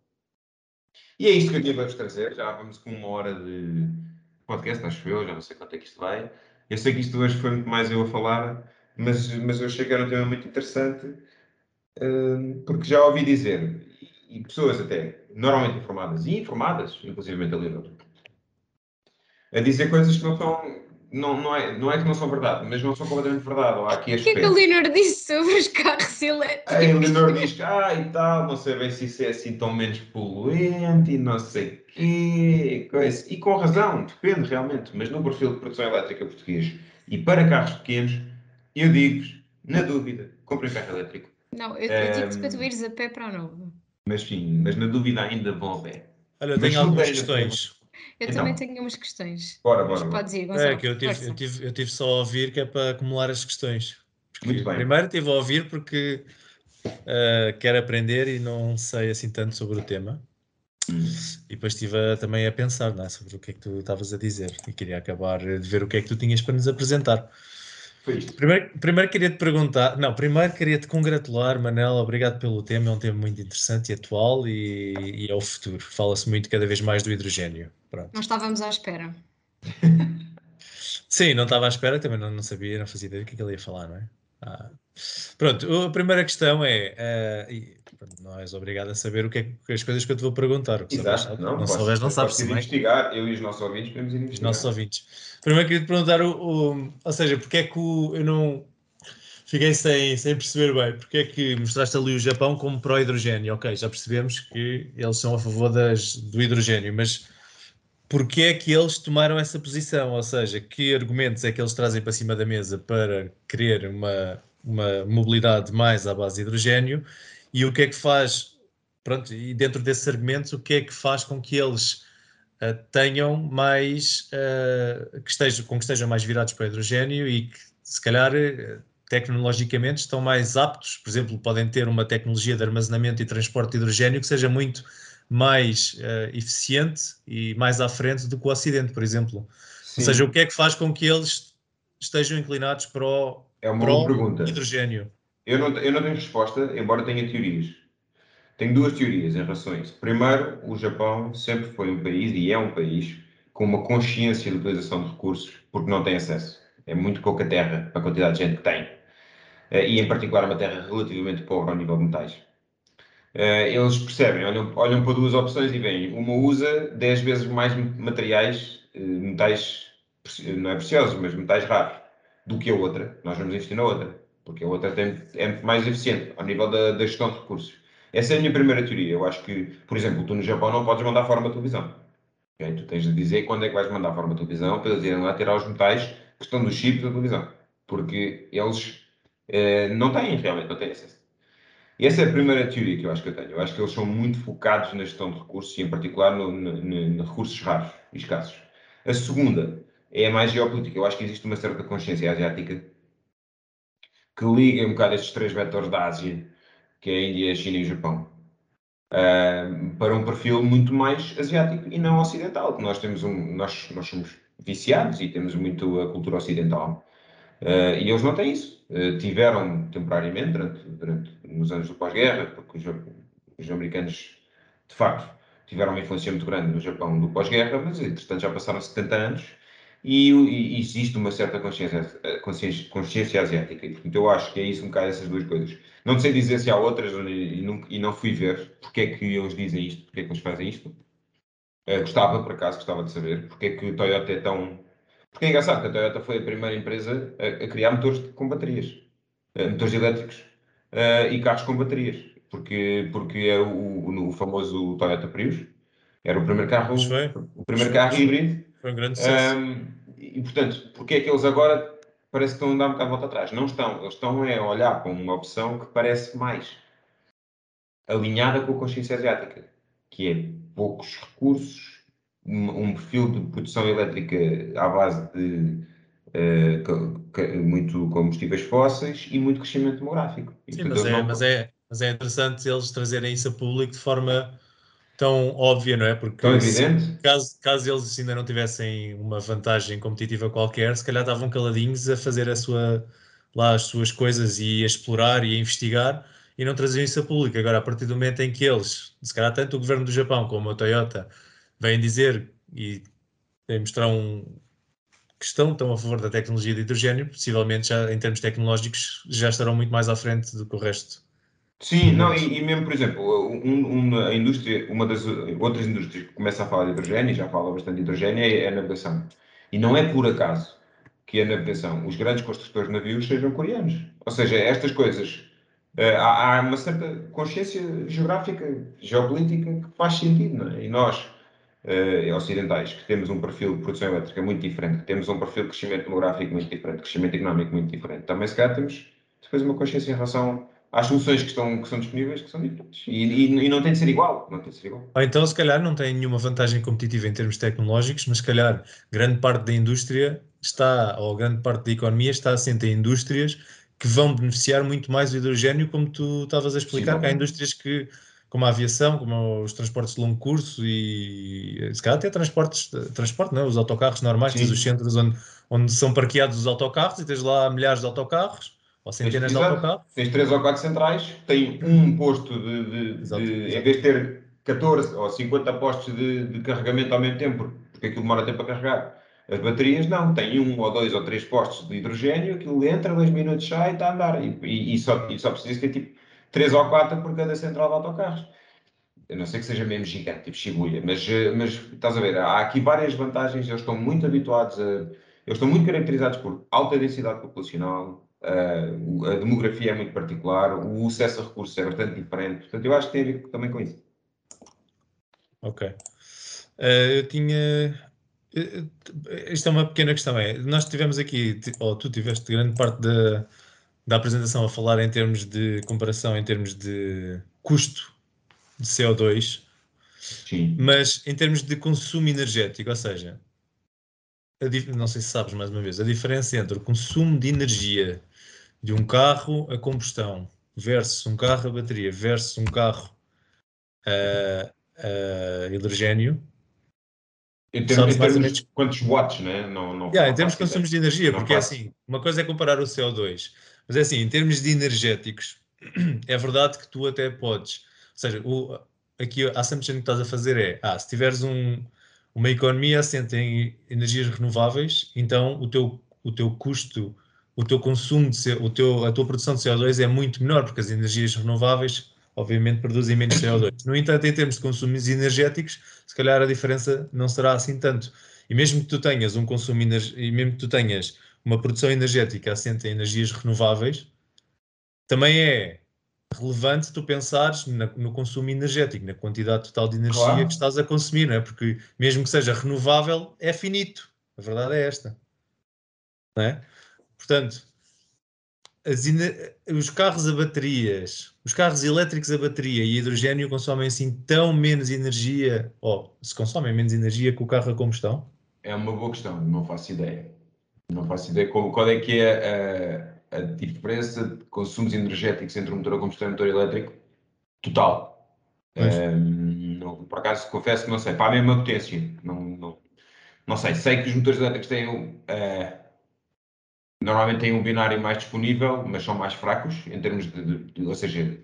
E é isto que eu tinha para vos trazer. Já vamos com uma hora de podcast, acho eu, já não sei quanto é que isto vai. Eu sei que isto hoje foi muito mais eu a falar, mas, mas eu achei que era um tema muito interessante, uh, porque já ouvi dizer, e, pessoas até normalmente informadas e informadas, inclusive ali no a dizer coisas que não são. Não, não, é, não é que não são verdade, mas não são completamente verdade. Há aqui o que é que a Leonor disse sobre os carros elétricos? A Leonor diz que, ah, e tal, não sei bem se isso é assim tão menos poluente e não sei quê, coisa. E com razão, depende realmente, mas no perfil de produção elétrica português e para carros pequenos, eu digo-vos, na dúvida, comprem carro elétrico. Não, eu, eu digo-te para tu ires a pé para a nova. Mas sim, mas na dúvida ainda vão a pé. Olha, eu tenho algumas questões. Eu então, também tenho umas questões. Bora, bora. Podes ir, Gonçalo. É que eu tive, eu, tive, eu tive só a ouvir que é para acumular as questões. Porque Muito bem. Primeiro tive a ouvir porque uh, quero aprender e não sei assim tanto sobre o tema. Hum. E depois estive a, também a pensar é, sobre o que é que tu estavas a dizer e queria acabar de ver o que é que tu tinhas para nos apresentar. Foi isto. Primeiro, primeiro queria te perguntar, não, primeiro queria te congratular, Manela, obrigado pelo tema, é um tema muito interessante e atual e, e é o futuro. Fala-se muito cada vez mais do hidrogênio. Pronto. Não estávamos à espera. Sim, não estava à espera, também não, não sabia, não fazia ideia do que, é que ele ia falar, não é? Ah. Pronto, a primeira questão é, uh, não és obrigado a saber o que é as coisas que eu te vou perguntar. Exato, não, não souberes, não sabes. Podes investigar, eu e os nossos ouvintes podemos investigar. Os nossos ouvintes. Primeiro queria te perguntar, o, o, ou seja, porque é que o, eu não fiquei sem, sem perceber bem, porque é que mostraste ali o Japão como pró-hidrogênio? Ok, já percebemos que eles são a favor das, do hidrogênio, mas porque é que eles tomaram essa posição? Ou seja, que argumentos é que eles trazem para cima da mesa para querer uma, uma mobilidade mais à base de hidrogênio e o que é que faz pronto, e dentro desses argumentos, o que é que faz com que eles uh, tenham mais, uh, que estejam, com que estejam mais virados para o hidrogênio e que, se calhar, tecnologicamente estão mais aptos, por exemplo, podem ter uma tecnologia de armazenamento e transporte de hidrogênio que seja muito mais uh, eficiente e mais à frente do que o Ocidente, por exemplo. Sim. Ou seja, o que é que faz com que eles estejam inclinados para o, é uma para boa pergunta. hidrogênio? Eu não, eu não tenho resposta, embora tenha teorias. Tenho duas teorias em relação a isso. Primeiro, o Japão sempre foi um país, e é um país, com uma consciência de utilização de recursos, porque não tem acesso. É muito pouca terra para a quantidade de gente que tem. Eh, e, em particular, uma terra relativamente pobre ao nível de metais. Eh, eles percebem, olham, olham para duas opções e veem. Uma usa 10 vezes mais materiais, eh, metais, não é preciosos, mas metais raros, do que a outra. Nós vamos investir na outra, porque a outra tem, é mais eficiente ao nível da, da gestão de recursos. Essa é a minha primeira teoria. Eu acho que, por exemplo, tu no Japão não podes mandar fora uma televisão. Okay? Tu tens de dizer quando é que vais mandar fora uma televisão para eles irem lá tirar os metais que estão nos chips da televisão. Porque eles eh, não têm, realmente, não têm acesso. E essa é a primeira teoria que eu acho que eu tenho. Eu acho que eles são muito focados na gestão de recursos e, em particular, no, no, no recursos raros e escassos. A segunda é a mais geopolítica. Eu acho que existe uma certa consciência asiática que liga um bocado estes três vetores da Ásia, que é a Índia, a China e o Japão, uh, para um perfil muito mais asiático e não ocidental. Nós temos um, nós, nós somos viciados e temos muito a cultura ocidental. Uh, e eles não têm isso. Uh, tiveram temporariamente, durante, durante nos anos do pós-guerra, porque os, os, americanos, de facto, tiveram uma influência muito grande no Japão do pós-guerra, mas entretanto já passaram 70 anos e, e existe uma certa consciência, consciência, consciência, asiática. E, portanto, eu acho que é isso um bocado essas duas coisas. Não sei dizer se há outras e não, e não fui ver porque é que eles dizem isto, porque é que eles fazem isto. Uh, gostava, por acaso, gostava de saber porque é que o Toyota é tão porque é engraçado que a Toyota foi a primeira empresa a, a criar motores com baterias, uh, motores elétricos uh, e carros com baterias, porque, porque é o, o, o, famoso Toyota Prius, era o primeiro carro, o primeiro carro híbrido. Foi um grande sucesso. Um, e portanto, porque é que eles agora parece que estão a dar um bocado de volta atrás? Não estão, eles estão a olhar para uma opção que parece mais alinhada com a consciência asiática, que é poucos recursos, um perfil de produção elétrica à base de uh, muito combustíveis fósseis e muito crescimento demográfico. Sim, mas é, não... mas, é, mas é interessante eles trazerem isso a público de forma tão óbvia, não é? Porque tão evidente. Caso, caso eles ainda não tivessem uma vantagem competitiva qualquer, se calhar estavam caladinhos a fazer a sua, lá as suas coisas e a explorar e a investigar e não traziam isso a público. Agora, a partir do momento em que eles, se calhar tanto o governo do Japão como a Toyota, vêm dizer e mostrar um que estão, estão a favor da tecnologia de hidrogênio, possivelmente já em termos tecnológicos já estarão muito mais à frente do que o resto. Sim, não, e, e mesmo, por exemplo, um, a indústria, uma das outras indústrias que começa a falar de hidrogênio, e já fala bastante de hidrogênio, é a navegação. E não é por acaso que a navegação, os grandes construtores de navios sejam coreanos. Ou seja, estas coisas, uh, há, há, uma certa consciência geográfica, geopolítica que faz sentido, não é? E nós, uh, ocidentais, que temos um perfil de produção elétrica muito diferente, que temos um perfil de crescimento demográfico muito diferente, crescimento económico muito diferente, também se calhar temos depois uma consciência em relação às soluções que, estão, que são disponíveis que são diferentes. E, e, e, não tem de ser igual. Não tem de ser igual. Ou então, se calhar, não tem nenhuma vantagem competitiva em termos tecnológicos, mas se calhar grande parte da indústria está, ou grande parte da economia está assente em indústrias que vão beneficiar muito mais do hidrogênio, como tu estavas a explicar, Sim, que há indústrias que como a aviação, como os transportes de longo curso e se calhar até transportes, transporte, não, é? os autocarros normais, tens os centros onde, onde são parqueados os autocarros e tens lá milhares de autocarros ou centenas de autocarros. Tens três ou quatro centrais, tem um posto de, de, exato, de exato. em vez de ter 14 ou 50 postos de, de carregamento ao mesmo tempo, porque aquilo demora tempo a carregar. As baterias não, tem um ou dois ou três postos de hidrogênio, aquilo entra, dois minutos sai e está a andar. E, e, e, só, e só precisa ter tipo três ou quatro por cada central de autocarros. Eu não sei que seja mesmo gigante, tipo Shibuya, mas, eh, mas estás a ver, há aqui várias vantagens, eles estão muito habituados a. Eles estão muito caracterizados por alta densidade populacional, uh, a demografia é muito particular, o acesso a recursos é bastante diferente, portanto, eu acho que tem a ver também com isso. Ok. Uh, eu tinha. Isto é uma pequena questão. É, nós tivemos aqui, ou tu tiveste grande parte da da apresentação a falar em termos de comparação, em termos de custo de CO2, Sim. mas em termos de consumo energético, ou seja, não sei se sabes mais uma vez, a diferença entre o consumo de energia de um carro a combustão versus um carro a bateria versus um carro a, a hidrogênio. Em termos, em termos de quantos watts, né? não, não, yeah, em termos de consumos de energia, porque é assim, uma coisa é comparar o CO2, mas é assim, em termos de energéticos, é verdade que tu até podes, ou seja, o, aqui a assumption que estás a fazer é, ah, se tiveres um, uma economia assente em energias renováveis, então o teu, o teu custo, o teu consumo, de, o teu, a tua produção de CO2 é muito menor, porque as energias renováveis obviamente produzem menos CO2. No entanto, em termos de consumos energéticos, se calhar a diferença não será assim tanto. E mesmo que tu tenhas um consumo e mesmo que tu tenhas uma produção energética assente em energias renováveis, também é relevante tu pensares na, no consumo energético, na quantidade total de energia claro. que estás a consumir, não é? Porque mesmo que seja renovável, é finito. A verdade é esta. Não é? Portanto, os carros a baterias, os carros elétricos a bateria e hidrogênio consomem assim tão menos energia, ou se consomem menos energia que o carro a combustão? É uma boa questão, não faço ideia. Não faço ideia qual, qual é que é a, a, diferença de consumos energéticos entre o motor a combustão e o motor elétrico total. Um, não, por acaso confesso que não sei, para a mesma potência, não, não, não sei. Sei que os motores elétricos têm uh, normalmente têm um binário mais disponível, mas são mais fracos em termos de, de, de, ou seja,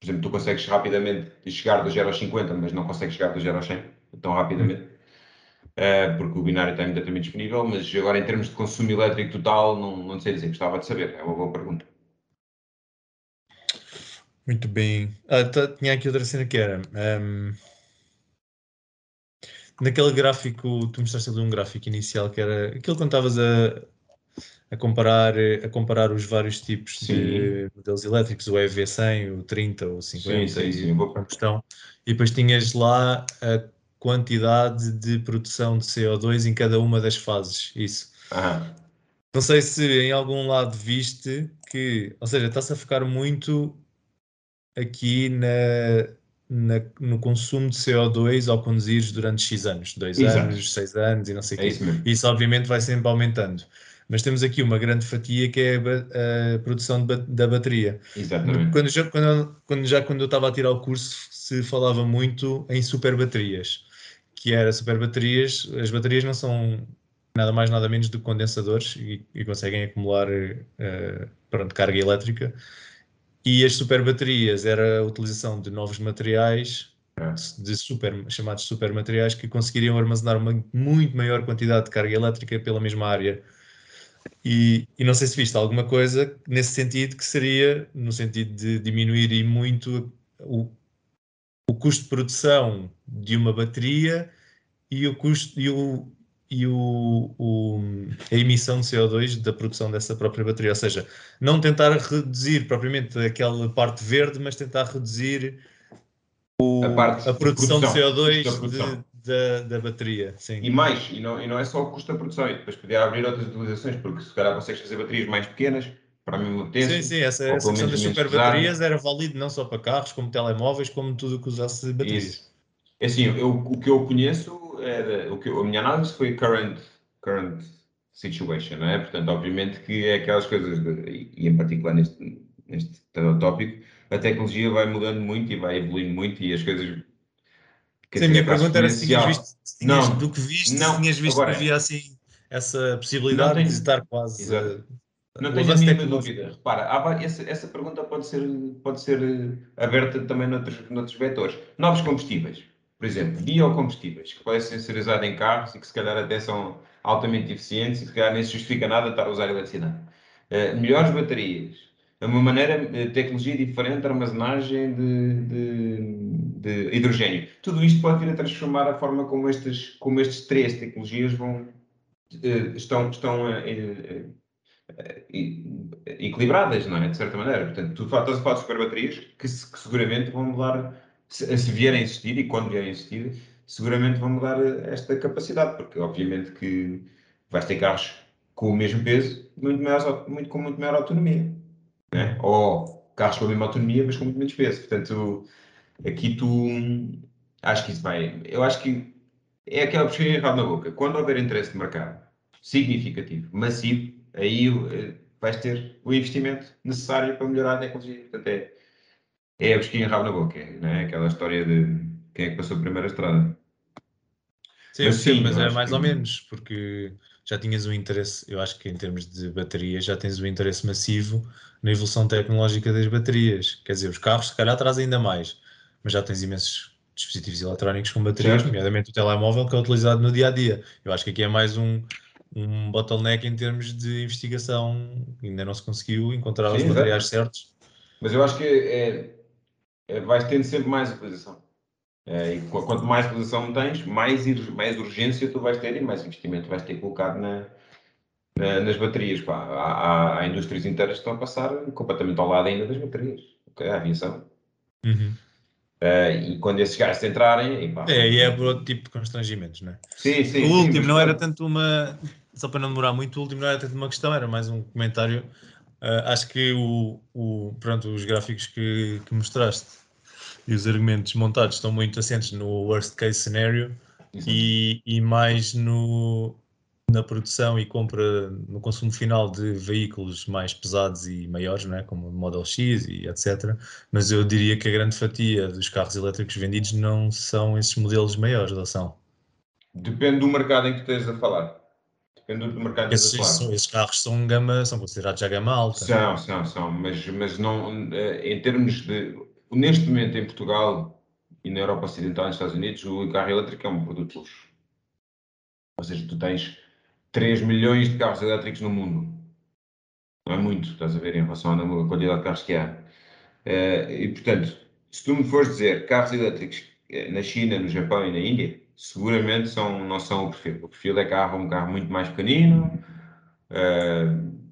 por exemplo, tu consegues rapidamente chegar do 0 aos 50, mas não consegues chegar do 0 aos 100 tão rapidamente, uh, porque o binário está imediatamente disponível, mas agora em termos de consumo elétrico total, não, não sei dizer, gostava de saber, é uma boa pergunta. Muito bem. Ah, tá, tinha aqui outra cena que era. Um, naquele gráfico, tu mostraste ali um gráfico inicial que era aquilo que estavas a, a comparar, a comparar os vários tipos sim. de modelos elétricos, o EV100, o 30, o 50 sim, sim, e combustão, e depois tinhas lá a quantidade de produção de CO2 em cada uma das fases, isso. Não sei se em algum lado viste que, ou seja, está-se a focar muito aqui na, na, no consumo de CO2 ao conduzires durante X anos, 2 anos, 6 anos e não sei o é quê. Isso, isso obviamente vai sempre aumentando mas temos aqui uma grande fatia que é a, produção de, da bateria. Exatamente. Quando já quando, quando já quando eu estava a tirar o curso se falava muito em super baterias, que era super baterias, as baterias não são nada mais nada menos do que condensadores e, e conseguem acumular uh, pronto, carga elétrica. E as super baterias era a utilização de novos materiais é. de super, chamados super materiais que conseguiriam armazenar uma muito maior quantidade de carga elétrica pela mesma área e, e, não sei se viste alguma coisa nesse sentido que seria no sentido de diminuir e muito o, o custo de produção de uma bateria e o custo e, o, e o, o, a emissão de CO2 da produção dessa própria bateria. Ou seja, não tentar reduzir propriamente aquela parte verde, mas tentar reduzir o, a, a, produção de, produção, de CO2 de, da, da bateria. Sim. E mais, e não, e não é só o custo da produção, e depois podia abrir outras utilizações, porque se calhar consegues fazer baterias mais pequenas para a mesma potência. Sim, sim, essa, essa questão das super baterias era válido não só para carros, como telemóveis, como tudo que usasse baterias. Isso. É assim, eu, o que eu conheço, era, o que eu, a minha análise foi current, current situation, não é? Portanto, obviamente que é aquelas coisas, de, e em particular neste, neste tópico, a tecnologia vai mudando muito e vai evoluindo muito e as coisas Sim, a minha pergunta era se tinhas visto, se tinhas, não, do que viste, não, se tinhas visto agora, que havia assim essa possibilidade tenho, de estar quase. Exato. Não tenho a mínima dúvida. Repara, essa, essa pergunta pode ser, pode ser eh, aberta também noutros, noutros vetores. Novos combustíveis, por exemplo, biocombustíveis, que podem ser usados em carros e que se calhar até são altamente eficientes e se calhar nem se justifica nada estar a usar eletricidade. Uh, melhores baterias, é uma maneira, eh, tecnologia diferente, armazenagem de, de de hidrogênio. Tudo isto pode vir a transformar a forma como estes, como estes três tecnologias vão, uh, estão, estão uh, uh, equilibradas, não é? De certa maneira. Portanto, tu estás a falar de superbaterias que, que seguramente vão mudar, se, se vierem a existir e quando vierem a existir, seguramente vão mudar esta capacidade, porque obviamente que vais ter carros com o mesmo peso, muito maior, muito, com muito maior autonomia. Né? Ou carros com a mesma autonomia, mas com muito menos peso. Portanto, aqui tu acho que isso vai. Eu acho que é aquela pesquisa errada na boca. Quando houver interesse de mercado significativo, massivo, aí uh, vais ter o investimento necessário para melhorar a tecnologia. Portanto, é, é a pesquisa errada na boca, não é? Aquela história de quem é que passou a primeira estrada. Sim, mas, sim, mas é mais que... ou menos, porque já tinhas um interesse, eu acho que em termos de baterias, já tens um interesse massivo na evolução tecnológica das baterias. Quer dizer, os carros se calhar trazem ainda mais, mas já tens imensos dispositivos eletrónicos com baterias, certo. nomeadamente o telemóvel que é utilizado no dia a dia. Eu acho que aqui é mais um, um bottleneck em termos de investigação, ainda não se conseguiu encontrar Sim, os materiais certos. Mas eu acho que é, é, vais tendo sempre mais utilização. Uh, e quanto mais posição tens, mais, mais urgência tu vais ter e mais investimento vais ter colocado na, na, nas baterias. Pá. Há, há, há, indústrias inteiras que estão a passar completamente ao lado ainda das baterias. Okay? A aviação. Uhum. Uh, e quando esses gajos entrarem. E pá, é, e é por outro tipo de constrangimentos, não é? Sim, sim. O último sim, não era tanto uma. Só para não demorar muito, o último não era tanto uma questão, era mais um comentário. Uh, acho que o, o, pronto, os gráficos que, que mostraste e os argumentos montados estão muito assentes no worst case scenario e, e mais no, na produção e compra no consumo final de veículos mais pesados e maiores, não é? como o Model X e etc. Mas eu diria que a grande fatia dos carros elétricos vendidos não são esses modelos maiores, ou são? Depende do mercado em que estejas a falar. Depende do mercado esses, que são, esses carros são gama, são considerados já gama alta. São, são, são, mas, mas não, eh, em termos de neste momento em Portugal e na Europa Ocidental e nos Estados Unidos, o carro elétrico é um produto luxo. Ou seja, tu tens 3 milhões de carros elétricos no mundo. Não é muito, estás a ver, em relação à quantidade de carros que há. Eh, e, portanto, se tu me fores dizer carros elétricos eh, na China, no Japão e na Índia, seguramente são, não são o perfil. O perfil é carro, um carro muito mais pequenino.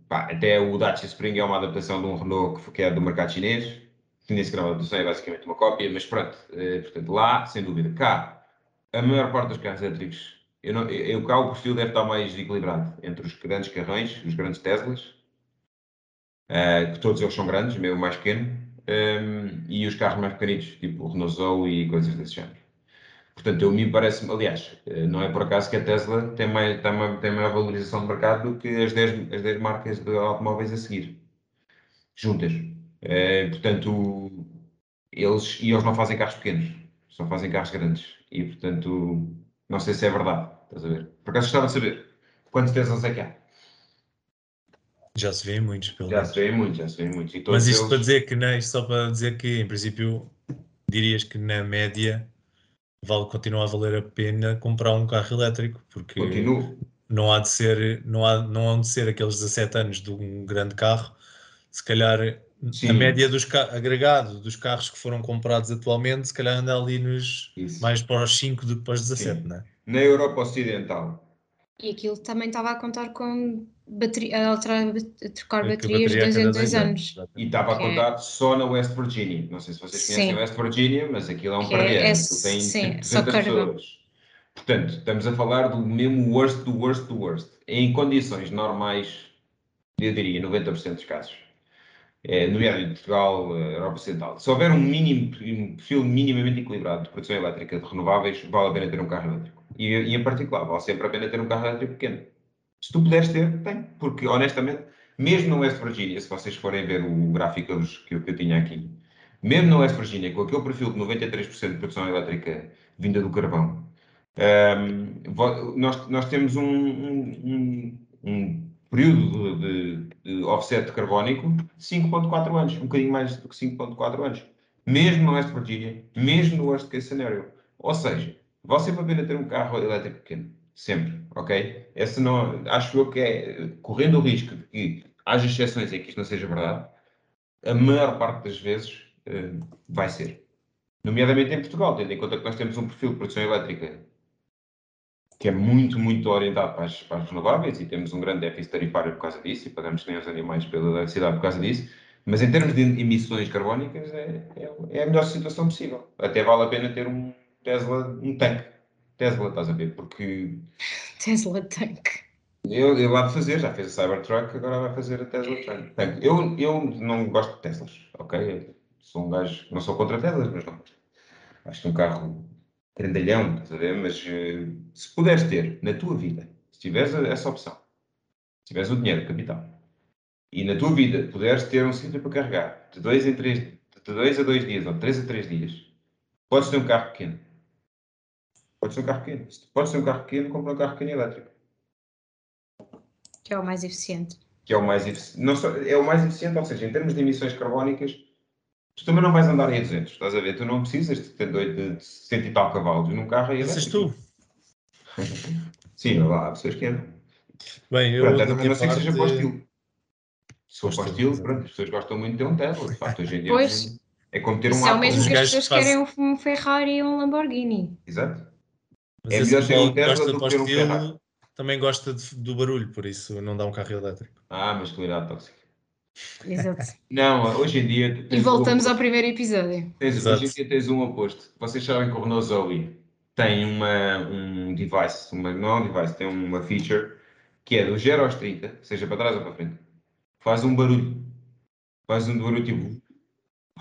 Pá, até o Dacia Spring é uma adaptação de um Renault que é do mercado chinês nesse grau de adoção é basicamente uma cópia, mas pronto, eh, portanto, lá, sem dúvida. Cá, a maior parte dos carros elétricos, eu, não, eu cá o perfil deve estar mais equilibrado entre os grandes carrões, os grandes Teslas, uh, que todos eles são grandes, mesmo mais pequeno, um, ehm, e os carros mais pequenitos, tipo o Renault Zoe e coisas desse género. Portanto, eu me parece, aliás, eh, não é por acaso que a Tesla tem, mais, tem, uma, tem maior valorização de mercado do que as 10, as 10 marcas de automóveis a seguir, juntas. Uh, portanto, eles, e eles não fazem carros pequenos, só fazem carros grandes. E, portanto, não sei se é verdade. Estás a ver? Por acaso gostava de saber quantos Teslas é que há. Já se vêem muitos, pelo Já menos. se vêem muitos, já se vêem muitos. Mas isto eles... para dizer que, não, isto só para dizer que, em princípio, dirias que na média vale, continua a valer a pena comprar um carro elétrico, porque Continuo. não há de ser, não há, não há de ser aqueles 17 anos de um grande carro, se calhar Sim. a média dos agregado dos carros que foram comprados atualmente, se calhar anda ali nos Isso. mais para os 5 do que para os 17, não é? Na Europa Ocidental. E aquilo também estava a contar com bateria, a, alterar, a trocar baterias de dois em dois anos. anos. E estava a contar é... só na West Virginia. Não sei se vocês conhecem sim. West Virginia, mas aquilo é um parede. É, é, tem sim, 200 pessoas. Portanto, estamos a falar do mesmo worst do worst do worst. Em condições normais, eu diria 90% dos casos é, nomeadamente Portugal, eh, Europa Ocidental, se houver um, mínimo, um perfil minimamente equilibrado de produção elétrica de renováveis, vale a pena ter um carro elétrico. E, e em particular, vale sempre a pena ter um carro elétrico pequeno. Se tu puderes ter, tem. Porque, honestamente, mesmo no West Virginia, se vocês forem ver o gráfico que eu, que eu tinha aqui, mesmo no West Virginia, com aquele perfil de 93% de produção elétrica vinda do carvão, um, ehm, nós, nós temos um, um, um período de, de, offset carbónico de 5.4 anos, um bocadinho mais do que 5.4 anos. Mesmo no West Virginia, mesmo no worst case scenario. Ou seja, vale sempre a pena ter um carro elétrico pequeno. Sempre, ok? Essa não, acho eu que é, correndo o risco de que haja exceções em que isto não seja verdade, a maior parte das vezes uh, vai ser. Nomeadamente em Portugal, tendo em conta que nós temos um perfil de produção elétrica que é muito, muito orientado para as, para as, renováveis e temos um grande déficit tarifário por causa disso e pagamos nem aos animais pela eletricidade por causa disso, mas em termos de emissões carbónicas é, é, é, a melhor situação possível. Até vale a pena ter um Tesla, um tanque. Tesla, estás a ver? Porque. Tesla tanque. Eu, eu lá de fazer, já fez a Cybertruck, agora vai fazer a Tesla tanque. Eu, eu não gosto de Teslas, ok? Sou um gajo, não sou contra Teslas, mas não acho que um carro grandalhão, estás a ver? Mas uh, se puderes ter na tua vida, se tiveres essa opção, se tiveres o dinheiro, o capital, e na tua vida puderes ter um sítio para carregar de dois em três, de dois a dois dias ou de três a três dias, podes ter um carro pequeno. Podes ter um carro pequeno. Se podes ter um carro pequeno, compra um carro pequeno elétrico. Que é o mais eficiente. Que é o mais eficiente. Não só, é o mais eficiente, ou seja, em termos de emissões carbónicas, tu também não vais andar em 200, estás a ver? Tu não precisas de ter de 100 e tal cavalos num carro aí Precisas tu. Sim, lá há pessoas que andam. Bem, eu pronto, também não sei que seja para o estilo. Se for para o estilo, pronto, as pessoas gostam muito de ter um Tesla, de facto, hoje em dia. Pois, é como ter um Isso é o mesmo que as pessoas querem um Ferrari e um Lamborghini. Exato. Mas é melhor ter um Tesla do que ter um Ferrari. Também gosta de, do barulho, por isso não dá um carro elétrico. Ah, masculinidade tóxica. Exato. Não, hoje em dia. E voltamos um... ao primeiro episódio. Tens, hoje em dia tens um oposto. Vocês sabem que o Renault Zoe tem uma, um device, uma, não é um device, tem uma feature que é do 0 aos 30, seja para trás ou para frente, faz um barulho. Faz um barulho tipo.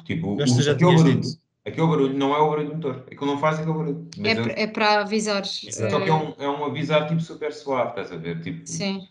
Tipo, o, aquele, barulho, aquele barulho não é o barulho do motor. Aquilo não faz aquele barulho. É, é para avisar. Só que é um, é um avisar tipo super suave, estás a ver? Tipo, Sim.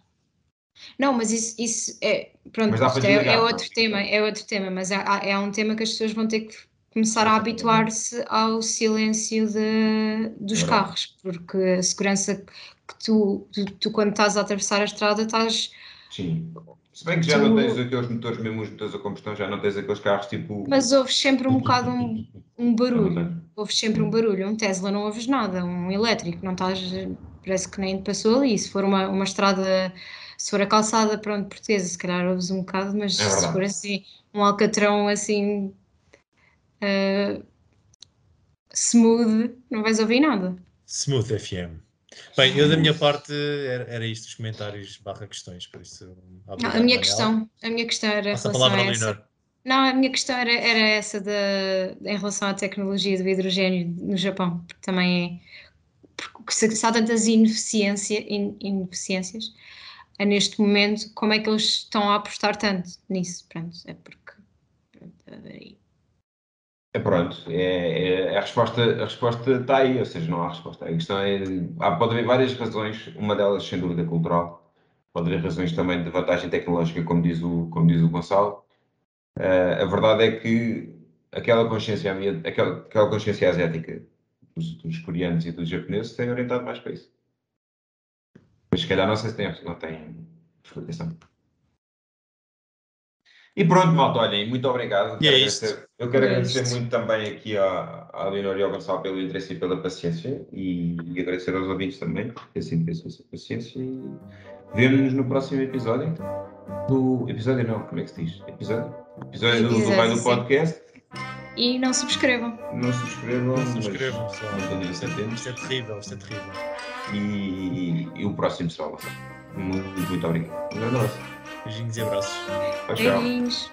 Não, mas isso, isso é. Pronto, é, é, outro tema, é outro tema, mas é, é um tema que as pessoas vão ter que começar a habituar-se ao silêncio de, dos carros, porque a segurança que tu, tu, tu, quando estás a atravessar a estrada, estás. Sim. Se bem que já tu... não tens aqueles motores, mesmo os motores a combustão, já não tens aqueles carros tipo. Mas ouves sempre um bocado um, um barulho. Ouves sempre um barulho. Um Tesla não ouves nada, um elétrico, não estás. Parece que nem passou ali. Se for uma, uma estrada se for a calçada, pronto, portuguesa, se calhar ouves um bocado, mas é se for assim, um alcatrão assim uh, smooth, não vais ouvir nada. Smooth FM. Bem, eu da minha parte era, era isto, os comentários barra questões, por isso. Não, a minha questão, a minha questão era Passa a palavra a essa. Não, a minha questão era, era essa de, em relação à tecnologia do hidrogênio no Japão, porque também é porque se, se há tantas ineficiência, in, ineficiências, a neste momento, como é que eles estão a apostar tanto nisso? Pronto, é porque. Pronto, aí. É pronto, é, é, a, resposta, a resposta está aí, ou seja, não há resposta. A questão é. Há, pode haver várias razões, uma delas, sem dúvida, cultural, pode haver razões também de vantagem tecnológica, como diz o, como diz o Gonçalo. Uh, a verdade é que aquela consciência, aquela, aquela consciência asiática dos, dos coreanos e dos japoneses tem orientado mais para isso. Mas se calhar não sei se tem, não tem explicação. E pronto, malta, olhem, muito obrigado. E é isso. Eu quero é agradecer isto. muito também aqui à, à Leonor e ao Gonçalo pelo interesse e pela paciência e, e agradecer aos ouvintes também por esse interesse e essa paciência e vemos-nos no próximo episódio. No episódio não, como é que se diz? Episódio? Episódio do, do Vai do Podcast. E não subscrevam. Não subscrevam. Não subscrevam, só. Isto é, isto é terrível, isto é terrível. E, e, o próximo será o Muito, muito obrigado. Um grande abraço. Beijinhos e abraços. Beijinhos.